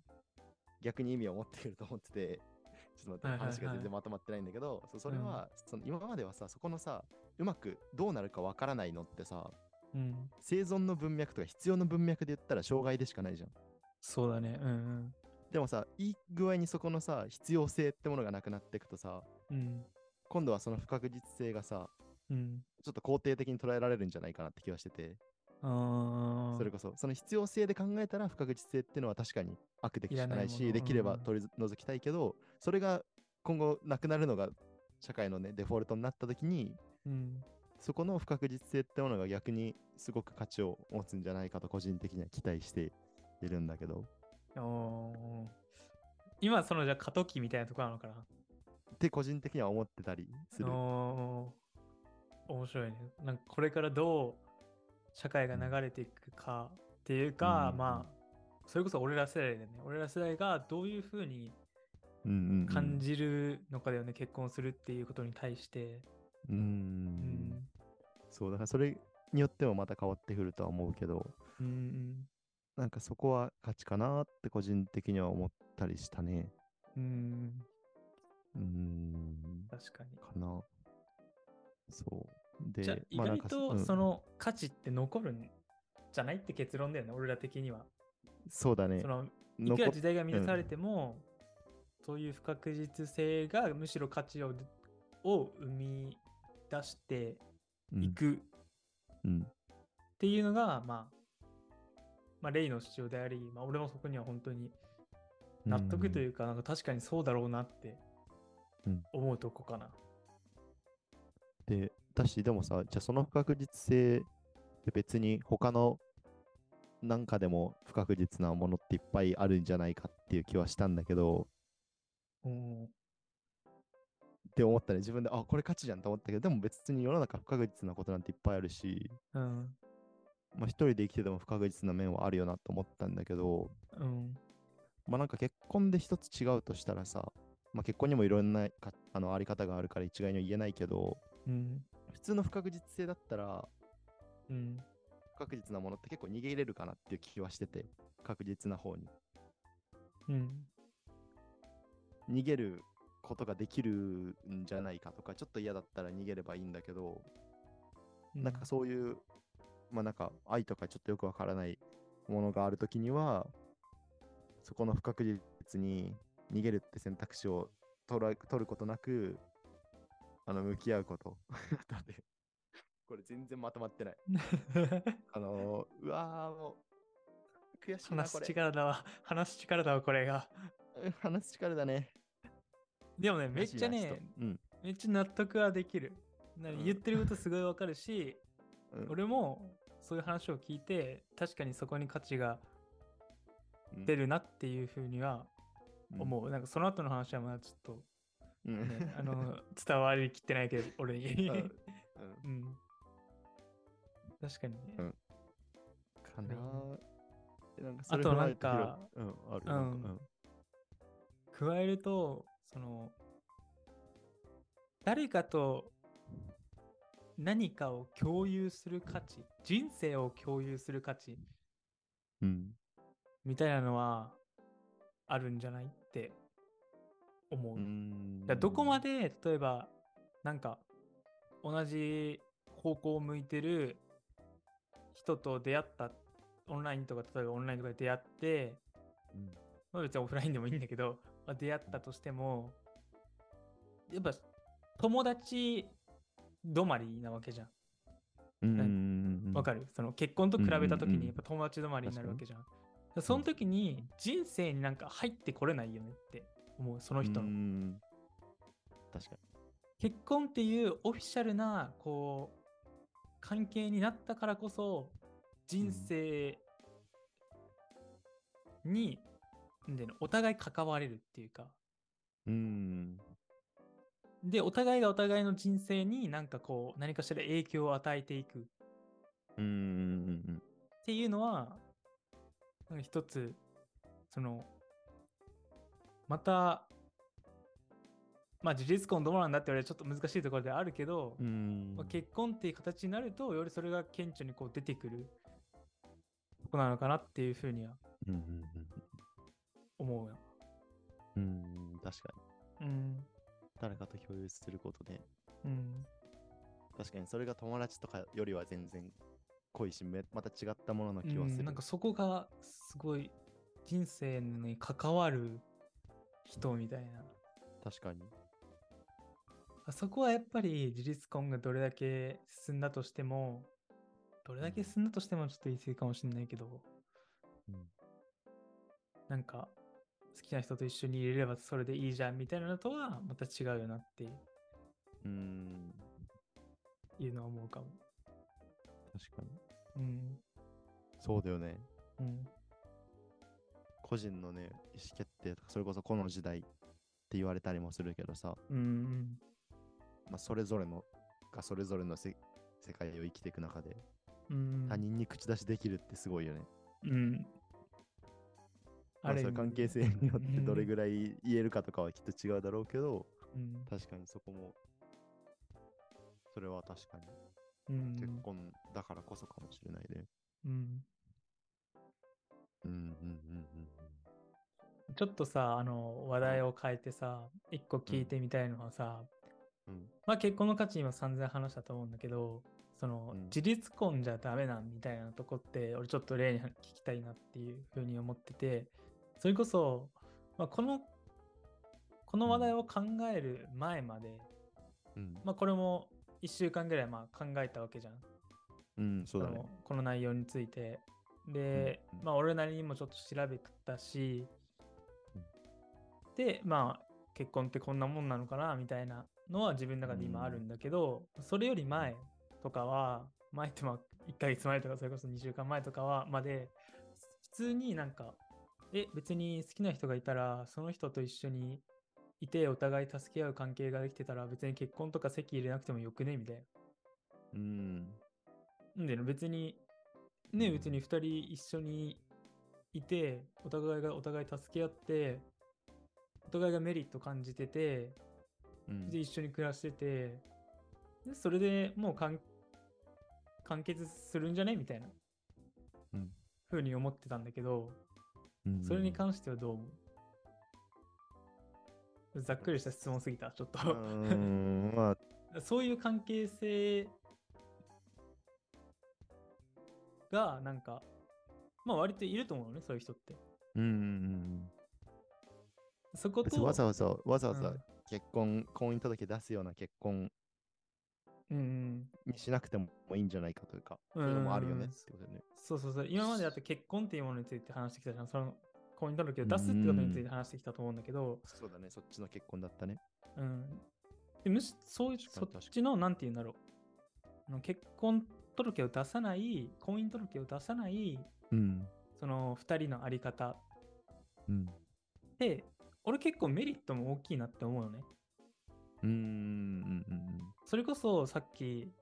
逆に意味を持ってくると思ってて、ちょっと待って、はいはいはい。話が全然まとまってないんだけど、それは、その今まではさ、そこのさ、うまくどうなるかわからないのってさ、うん。生存の文脈とか必要の文脈で言ったら障害でしかないじゃん。そうだね。うんでもさ、いい具合にそこのさ、必要性ってものがなくなっていくとさ、うん。今度はその不確実性がさ、うん。ちょっと肯定的に捉えられるんじゃないかなって気がしてて、あー。それこそ、その必要性で考えたら不確実性っていうのは確かに悪でしかないし、いできればうん。取り除きたいけど、それが今後なくなるのが社会のね、デフォルトになった時に、うん。そこの不確実性ってものが逆にすごく価値を持つんじゃないかと個人的には期待しているんだけど、今そのじゃあ過渡期みたいなところなのかな？って個人的には思ってたりする。おー面白いね。なんかこれからどう社会が流れていくかっていうか、うんまあ、それこそ俺ら世代だよね。俺ら世代がどういうふうにうんうんうん感じるのかだよね、結婚するっていうことに対して。うーんうん。そう、だからそれによってもまた変わってくるとは思うけど、うんなんかそこは価値かなって個人的には思ったりしたね。うん、うーん、確かに。かな。そう。で、じゃあ意外とうんその価値って残るんじゃないって結論だよね、俺ら的には。そうだねそ。のいくら時代が乱されても、そういう不確実性がむしろ価値をを生み出してうんいくうんっていうのが、まあ、まあ、レイの主張であり、まあ、俺もそこには本当に納得というか、なんか確かにそうだろうなってうん思うとこかな。で、だし、でもさ、じゃあその不確実性って別に他のなんかでも不確実なものっていっぱいあるんじゃないかっていう気はしたんだけど、うんって思ったね。自分で、あ、これ価値じゃんと思ったけど、でも別に世の中不確実なことなんていっぱいあるし、うんまあ一人で生きてても不確実な面はあるよなと思ったんだけど、うん。まあなんか結婚で一つ違うとしたらさ、まあ結婚にもいろんなかあのあり方があるから一概には言えないけど、うん。普通の不確実性だったら、うん。不確実なものって結構逃げれるかなっていう気はしてて、確実な方に。うん。逃げることができるんじゃないかとか、ちょっと嫌だったら逃げればいいんだけど、なんかそういう、まあなんか愛とかちょっとよくわからないものがあるときには、そこの不確実に逃げるって選択肢を取ら取ることなく、あの、向き合うこと。だって、これ全然まとまってない。あのー、うわーもう、悔しいな、話す。力だわ。話す力だわ、これが。うん話す力だね。でもね、めっちゃね、ょっめっちゃ納得はできる。なうん言ってることすごいわかるし、うん俺もそういう話を聞いて、確かにそこに価値がうん出るなっていうふうには思う。なんかその後の話はまだちょっと、うん。うんね、あの 伝わりきってないけど、俺に。うんうん うん。確かにね。うんかななんかあとなんかうん、ある。うん加えると、その、誰かと何かを共有する価値、人生を共有する価値うん。みたいなのはあるんじゃないって思う。うだどこまで、例えば、なんか、同じ方向を向いてる人と出会った、オンラインとか、例えばオンラインとかで出会って、うんまあ別にオフラインでもいいんだけど、まあ、出会ったとしても、やっぱ友達止まりなわけじゃんうん。わかる？その結婚と比べたときうんうんうんにやっぱ友達止まりになるわけじゃん。その時に人生になんか入ってこれないよねって思う、その人うの。ん確か結婚っていうオフィシャルなこう関係になったからこそ人生に、なんていうのお互い関われるっていうかに。うん。でお互いがお互いの人生になんかこう何かしら影響を与えていくっうんうんうんていうのはなんか一つそのまたまあ事実婚どうなんだって言われるとちょっと難しいところではあるけど、まあ、結婚っていう形になるとよりそれが顕著にこう出てくるとこなのかなっていうふうには思うよ。うんうん。確かに。うん。誰かと共有することで、うん。確かにそれが友達とかよりは全然濃いし、めまた違ったものな気はする。うんなんかそこがすごい人生に関わる人みたいな。確かに。あそこはやっぱり事実婚がどれだけ進んだとしても、どれだけ進んだとしてもちょっと言い過ぎかもしれないけど、うんなんか好きな人と一緒にいれればそれでいいじゃんみたいなのとはまた違うよなってうん。いうのは思うかも。確かに。うん。そうだよね。うん。個人のね、意思決定とか、それこそこの時代って言われたりもするけどさ、うん。まあ、それぞれのがそれぞれのせ世界を生きていく中で、うん。他人に口出しできるってすごいよね。うん。まあ、それ関係性によってどれぐらい言えるかとかはきっと違うだろうけど、うん。確かにそこも、それは確かにうん。結婚だからこそかもしれないね。うん。うんうんうんちょっとさ、あの、話題を変えてさ、一個聞いてみたいのはさ、うんうんまあ結婚の価値今散々話したと思うんだけど、その、うん自立婚じゃダメなんみたいなとこって、俺ちょっと例に聞きたいなっていうふうに思ってて、それこそ、まあ、この、この話題を考える前まで、うんまあこれも1週間ぐらいまあ考えたわけじゃん。うんそうだね。そのこの内容について。で、うんうん。まあ俺なりにもちょっと調べたし、うん。で、まあ結婚ってこんなもんなのかなみたいなのは自分の中で今あるんだけど、それより前とかは、前ってまあ1ヶ月前とかそれこそ2週間前とかはまで、普通になんか、え、別に好きな人がいたら、その人と一緒にいてお互い助け合う関係ができてたら別に結婚とか籍入れなくてもよくね？みたいな。うん。での別に、ね、うん。別に2人一緒にいて、お互いがお互い助け合って、お互いがメリット感じてて、うん。で、一緒に暮らしてて、でそれでもう完完結するんじゃね？みたいなうん。風に思ってたんだけど、うん。それに関してはどう思う？ざっくりした質問すぎた、ちょっと。うーんまあ。そういう関係性が、なんか、まあ割といると思うのね、そういう人って。うんうんうんそこと、わざわざわざわざうん。結婚婚姻届出すような結婚うんうん、にしなくてもいいんじゃないかというかそういうのもあるよねってことね。そうそうそう、今までだって結婚っていうものについて話してきたじゃん。その婚姻届を出すってことについて話してきたと思うんだけど、そうだねそっちの結婚だったねうん。でむしそういう、そっちの、なんて言うんだろう。あの結婚届を出さない、婚姻届を出さない、うんその2人のあり方うんで、俺結構メリットも大きいなって思うのね。うんうんうんそれこそさっき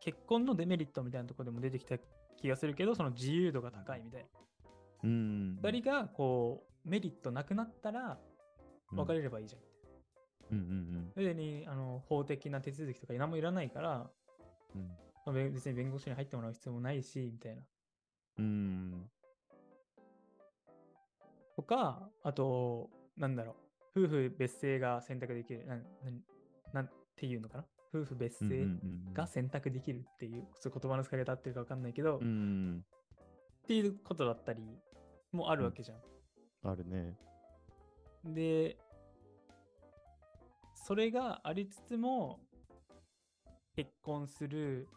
結婚のデメリットみたいなところでも出てきた気がするけど、その自由度が高いみたいな。二人がこうメリットなくなったら別れればいいじゃん。うんうんそれにあの法的な手続きとか何もいらないから、うん。別に弁護士に入ってもらう必要もないし、みたいな。うん。とか、あと、なんだろう、夫婦別姓が選択できる。なんなんなんていうのかな。夫婦別姓うんが選択できるっていう、言葉の使い方合ってるか分かんないけど、うっんていうことだったりもあるわけじゃん。あるね。で、それがありつつも、結婚する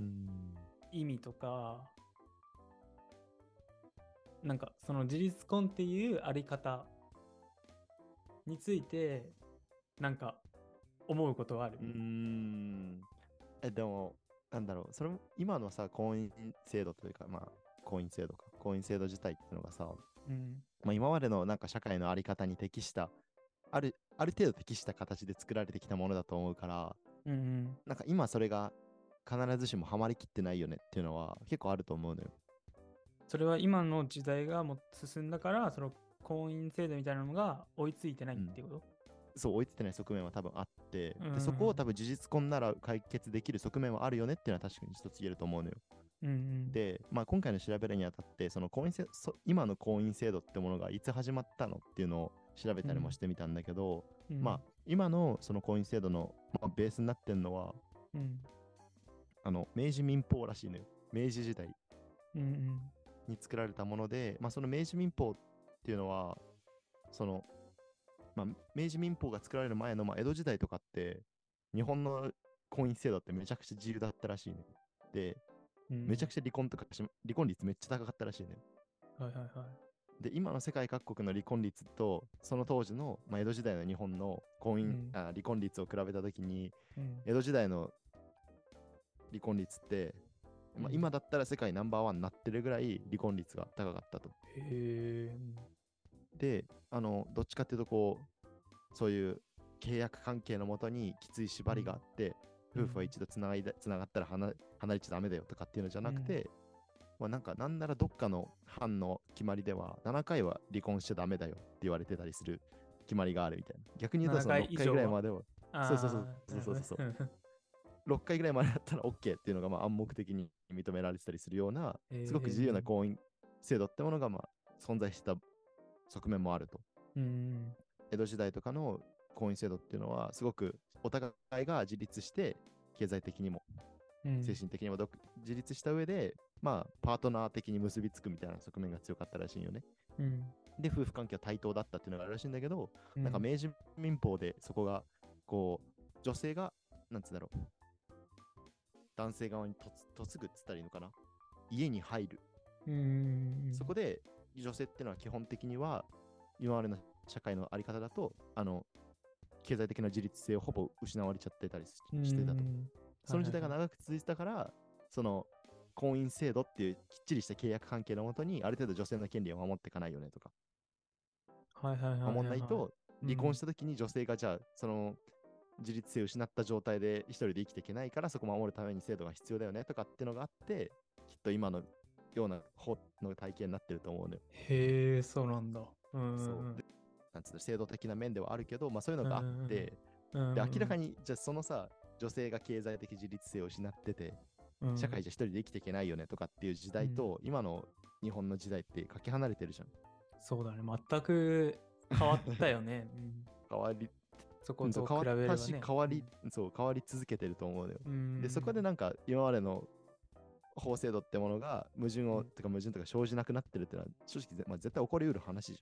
うん。意味とか、なんかその自立婚っていうあり方について、なんか思うことはある。うーん。えでもなんだろう。それも今のさ婚姻制度というかまあ婚姻制度か婚姻制度自体っていうのがさ、うん。まあ、今までのなんか社会のあり方に適したあるある程度適した形で作られてきたものだと思うからうんうん。なんか今それが必ずしもハマりきってないよねっていうのは結構あると思うのよ。それは今の時代がもう進んだから、その婚姻制度みたいなのが追いついてないっていうこと、そう追いついてない側面は多分あって、うん。でそこを多分事実婚なら解決できる側面はあるよねっていうのは確かに一つ言えると思うのようんうん。で、まあ、今回の調べるにあたってその婚姻制そ今の婚姻制度ってものがいつ始まったのっていうのを調べたりもしてみたんだけど、うん、まあ今のその婚姻制度の、まあ、ベースになってるのはうん。あの明治民法らしいのよ明治時代。に作られたもので、まあ、その明治民法っていうのはその、まあ、明治民法が作られる前の、まあ、江戸時代とかって日本の婚姻制度ってめちゃくちゃ自由だったらしいねでうんめちゃくちゃ離婚とかし離婚率めっちゃ高かったらしいねはいはいはい。で今の世界各国の離婚率とその当時の、まあ、江戸時代の日本の婚姻、うんあ離婚率を比べたときにうん江戸時代の離婚率って、まあ、うん今だったら世界ナンバーワンになってるぐらい離婚率が高かったと。へえ。であのどっちかっていうとこうそういう契約関係のもとにきつい縛りがあって、うん夫婦は一度つながいだつながったら離離れちゃダメだよとかっていうのじゃなくて、まあ、なんかなんならどっかの班の決まりでは7回は離婚しちゃダメだよって言われてたりする決まりがあるみたいな。逆に言うとその7回6回ぐらいまでは。あそうそうそう。ーそうそうそう。なるほどね。6回ぐらいまでだったら OK っていうのがまあ暗黙的に認められてたりするようなすごく自由な婚姻制度ってものがまあ存在した側面もあると。うん。江戸時代とかの婚姻制度っていうのは、すごくお互いが自立して、経済的にもうん。精神的にも独自立した上で、まあ、パートナー的に結びつくみたいな側面が強かったらしいよね。うん。で、夫婦関係は対等だったっていうのがあるらしいんだけど、うなんか明治民法でそこが、こう、女性が、なんつうんだろう、男性側に嫁ぐっつったらいいのかな家に入る。うん。そこで、女性っていうのは基本的には、今までの社会のあり方だと、あの、経済的な自立性をほぼ失われちゃってたりししてたと。うんその時代がはい長く続いてたから、その婚姻制度っていうきっちりした契約関係のもとに、ある程度女性の権利を守っていかないよねとか、はいはいはいはい。守んないと、離婚しした時に女性がじゃあ、その自立性を失った状態で一人で生きていけないから、そこを守るために制度が必要だよねとかっていうのがあって、きっと今のような法の体系になってると思うのよ。へえ、そうなんだ。うん。そうでなんつうの制度的な面ではあるけど、まあそういうのがあって、うん。で明らかに、に、じゃあそのさ、女性が経済的自立性を失ってて、社会じゃ一人で生きていけないよねとかっていう時代と、今の日本の時代ってかけ離れてるじゃん。そうだね。全く変わったよね。うん変わり、そことね。変わったし、変わり、そう、変わり続けてると思うのよ。うん。で、そこでなんか今までの法制度ってものが矛盾を、うんてか矛盾とか生じなくなってるってのは正直ぜ、まあ、絶対起こりうる話じ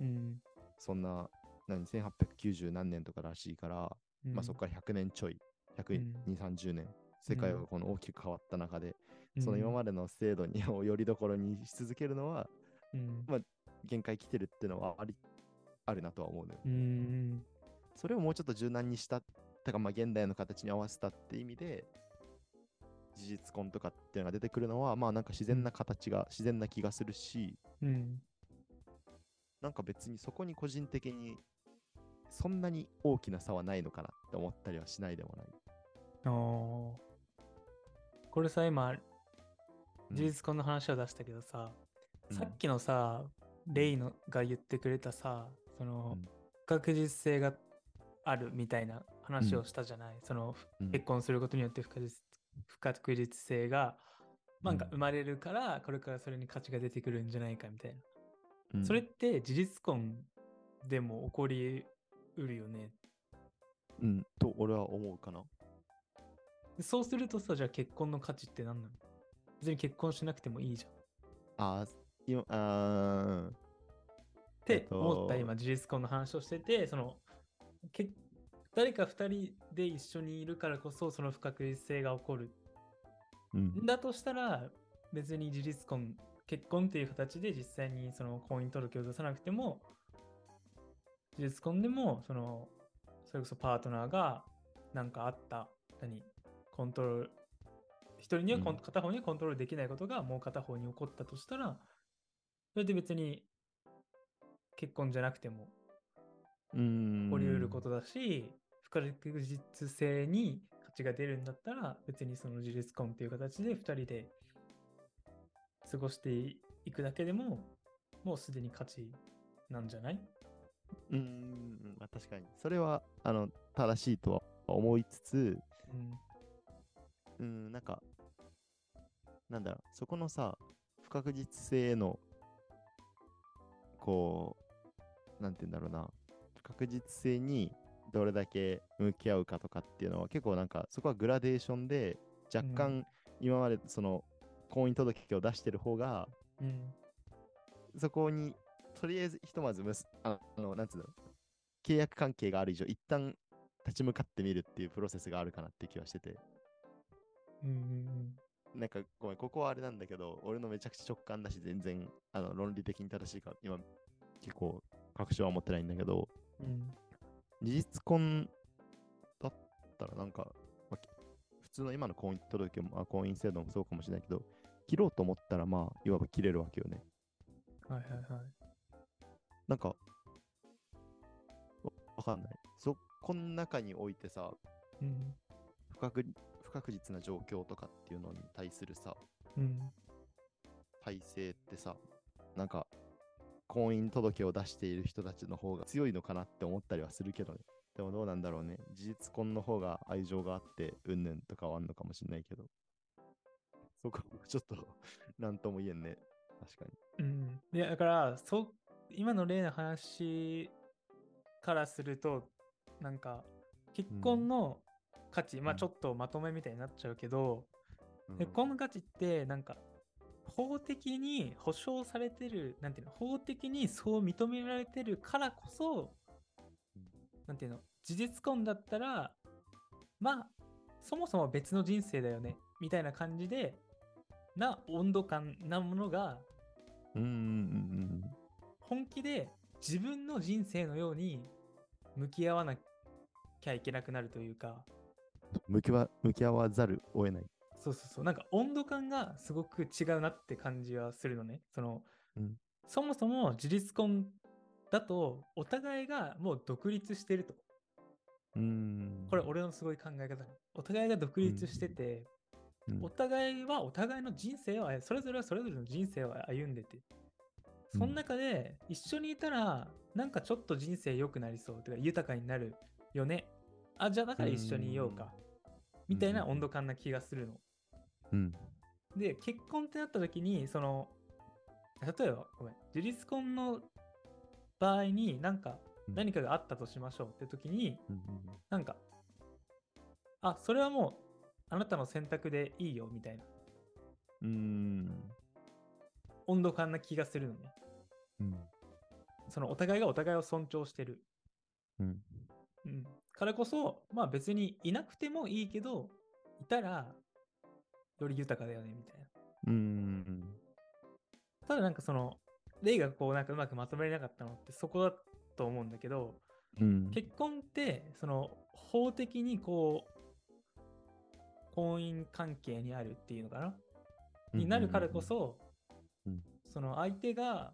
ゃん。うん。そんな、何、1890何年とからしいから、うん、まあそこから100年ちょい、120、うん30年、世界がこの大きく変わった中で、うんその今までの制度に をよりどころにし続けるのは、うん。まあ限界来てるっていうのはありあるなとは思うのよ。うん。それをもうちょっと柔軟にした、てかまあ現代の形に合わせたって意味で、事実婚とかっていうのが出てくるのは、まあなんか自然な形が、自然な気がするし、うん。なんか別にそこに個人的にそんなに大きな差はないのかなって思ったりはしないでもない。あー。これさ、今、うん。事実婚の話を出したけどさ、うん。さっきのさ、レイのが言ってくれたさ、その、うん。不確実性があるみたいな話をしたじゃない、その、結婚することによって不確実不確実性が、まあなん。かうん生まれるから、これからそれに価値が出てくるんじゃないかみたいな。うん。それって事実婚でも起こりうるよね。うん、と俺は思うかな。でそうするとさ、じゃあ結婚の価値って何なの？別に結婚しなくてもいいじゃん。っああ、今、あっと思った今、事実婚の話をしてて、その、け誰か2人で一緒にいるからこそ、その不確実性が起こる。うん、だとしたら、別に事実婚、結婚っていう形で実際にその婚姻届を出さなくても、事実婚でも、その、それこそパートナーがなんかあった、何、コントロール、一人にはうん。片方にはコントロールできないことがもう片方に起こったとしたら、それで別に結婚じゃなくてもうん。起こりうることだし、不確実性に価値が出るんだったら、別にその事実婚っていう形で2人で過ごしていくだけでも、もうすでに価値なんじゃない？うん、うんまあ、確かに。それは、あの、正しいとは思いつつ、うん。うん、なんか、なんだろう、そこのさ、不確実性への、こう、なんて言うんだろうな、不確実性にどれだけ向き合うかとかっていうのは、結構なんか、そこはグラデーションで、若う干、今までその、婚姻届を出してる方が、うん。そこに、とりあえずひとまずむす、ああの、なんつうの、契約関係がある以上、一旦立ち向かってみるっていうプロセスがあるかなって気はしてて。うんうんなんかごめん、ここはあれなんだけど、俺のめちゃくちゃ直感だし、全然あの論理的に正しいか、今、結構確証は持ってないんだけど、うん。うん。事実婚だったらなんか、まあき普通の今の婚姻届も、あ婚姻制度もそうかもしれないけど、切ろうと思ったら、まあ、いわば切れるわけよね。はいはいはい。なんか、わわかんない。そこの中においてさ、うん。不確不確実な状況とかっていうのに対するさ、うん。体制ってさ、なんか、婚姻届を出している人たちの方が強いのかなって思ったりはするけどね。でもどうなんだろうね。事実婚の方が愛情があって、うんぬんとかはあんのかもしれないけど。そこはちょっと、なんとも言えんね。確かに。うん。いや、だから、そう、今の例の話からすると、なんか、結婚の価値、まあうんちょっとまとめみたいになっちゃうけど、うん。結婚の価値って、なんか、法的に保障されてる、なんていうの、法的にそう認められてるからこそうん、なんていうの、事実婚だったら、まあ、そもそも別の人生だよね、みたいな感じで、な温度感なものが、本気で自分の人生のように向き合わなきゃいけなくなるというか、うん。向きは向き合わざるを得ない。そうそうそう、なんか温度感がすごく違うなって感じはするのね。その、うんそもそも事実婚だと、お互いがもう独立してると。うん。これ俺のすごい考え方ね。お互いが独立してて、うんお互いはお互いの人生を歩それぞれはそれぞれの人生を歩んでて、その中で一緒にいたら、なんかちょっと人生良くなりそう。てか豊かになるよね。あ、じゃあだから一緒にいようか。みたいな温度感な気がするの。うん。で、結婚ってなった時に、その、例えば、ごめん、事実婚の場合になんかうん何かがあったとしましょうって時に、うんなんか、あ、それはもうあなたの選択でいいよみたいなうん。うん。温度感な気がするのね。うん。そのお互いがお互いを尊重してる。うん。うん。からこそ、まあ別にいなくてもいいけど、いたらより豊かだよねみたいな。うん。ただなんかその、例がこうなんかうまくまとめられなかったのってそこだと思うんだけど、うん。結婚ってその法的にこう婚姻関係にあるっていうのかな、になるからこそ、うんその相手が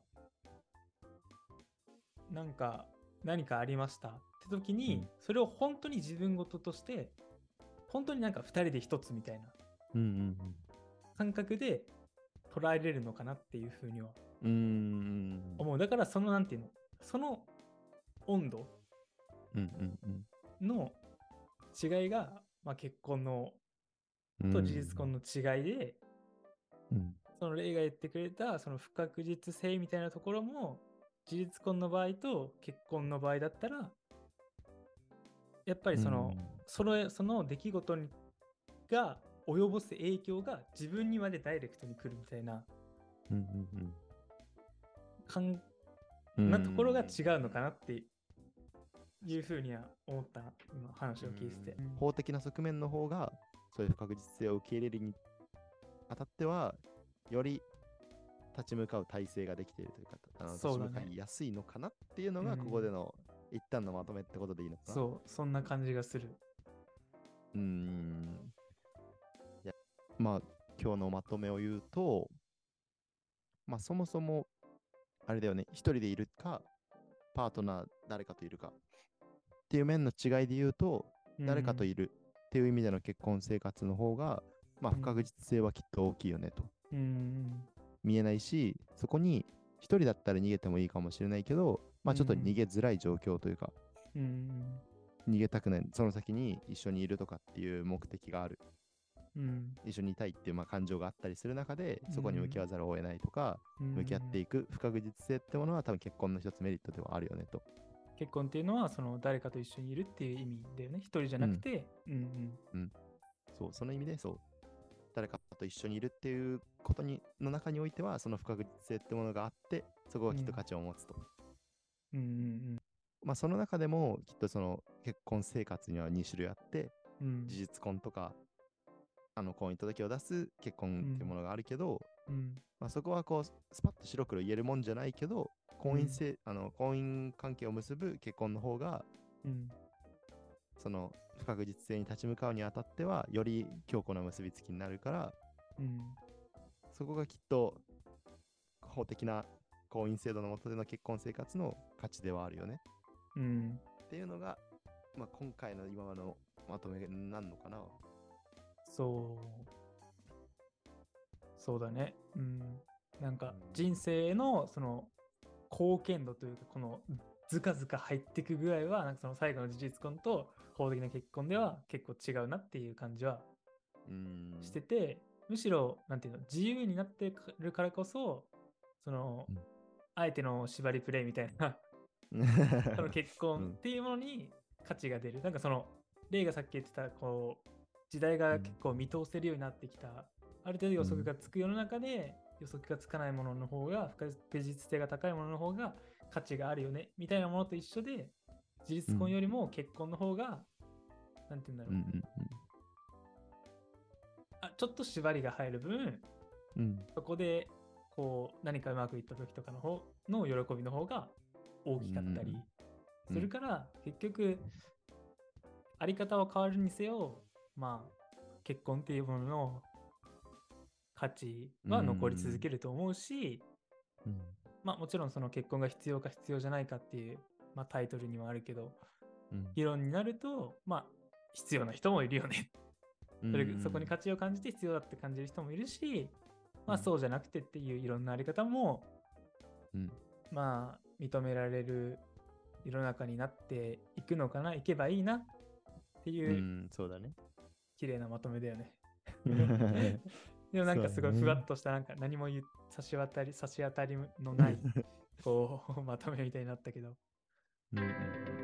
なんか何かありました？って時に、うんそれを本当に自分事として本当になんか2人で1つみたいな感覚で捉えれるのかなっていうふうには。思うだからそのなんていうの？その温度。の違いが、まあ、結婚のうんと事実婚の違いで、うん。その例が言ってくれたその不確実性みたいなところも事実婚の場合と結婚の場合だったらやっぱりその、そのその出来事にが及ぼす影響が自分にまでダイレクトに来るみたいなうんうん感うん。なところが違うのかなっていうふうには思ったな今話を聞いてて。うん法的な側面の方が、そういう不確実性を受け入れるにあたっては、より立ち向かう体制ができているというか、あのそうだね立ち向かいのかなっていうのが、うんここでの一旦のまとめってことでいいのかな。そうそんな感じがする。うーん。いや、まあ、今日のまとめを言うと、まあ、そもそも、あれだよね、一人でいるか、パートナー誰かといるかっていう面の違いで言うと、誰かといいるっていう意味での結婚生活の方が、まあ、うん不確実性はきっと大きいよねと。うん見えないし、そこに一人だったら逃げてもいいかもしれないけど、まあ、ちょっと逃げづらい状況というか、うん逃げたくない、その先に一緒にいるとかっていう目的がある。うん一緒にいたいっていうまあ感情があったりする中で、そこに向き合わざるを得ないとか、うん向き合っていく不確実性ってものは多分結婚の一つメリットではあるよねと。結婚っていうのはその誰かと一緒にいるっていう意味だよね。一人じゃなくて、うんうんそう、その意味でそう。誰かと一緒にいるっていうことにの中においては、その不確実性ってものがあって、そこがきっと価値を持つと。うんうんまあその中でもきっとその結婚生活には2種類あって、うん。うん事実婚とか、あの婚姻届を出す結婚っていうものがあるけど、うん。まあ、そこはこうスパッと白黒言えるもんじゃないけど婚姻せ、あの婚姻関係を結ぶ結婚の方がうん。その不確実性に立ち向かうにあたってはより強固な結びつきになるからうんそこがきっと法的な婚姻制度の下での結婚生活の価値ではあるよね。うんっていうのが、まあ、今回の今のまとめになるのかな。そう。そうだね。うん。なんかうん。人生のその貢献度というかこのずかずか入ってく具合はなんかその最後の事実婚と法的な結婚では結構違うなっていう感じはうん。してて、むしろなんていうの自由になってるからこそその、うん。相手の縛りプレイみたいな、その結婚っていうものに価値が出る。なんかその、例がさっき言ってた、こう、時代が結構見通せるようになってきた、ある程度予測がつく世の中で、予測がつかないものの方が、不確実性が高いものの方が価値があるよね、みたいなものと一緒で、自立婚よりも結婚の方が、なんて言うんだろう、うんうんあ、ちょっと縛りが入る分、うん。うんそこで、こう、何かうまくいった時とかの方の喜びの方が大きかったりうんするから、結局、あり方は変わるにせよ、まあ、結婚っていうものの価値は残り続けると思うし、うん。まあもちろんその結婚が必要か必要じゃないかっていう、まあ、タイトルにはあるけど、うん。議論になると、まあ、必要な人もいるよねそれそこに価値を感じて必要だって感じる人もいるし、まあうんそうじゃなくてっていういろんなあり方も、うんまあ認められる世の中になっていくのかな、いけばいいなってういうんそうだね。綺麗なまとめだよね。でもなんかすごいふわっとしたなんか何も言う差し渡り差し当たりのない こうまとめみたいになったけど。うんうん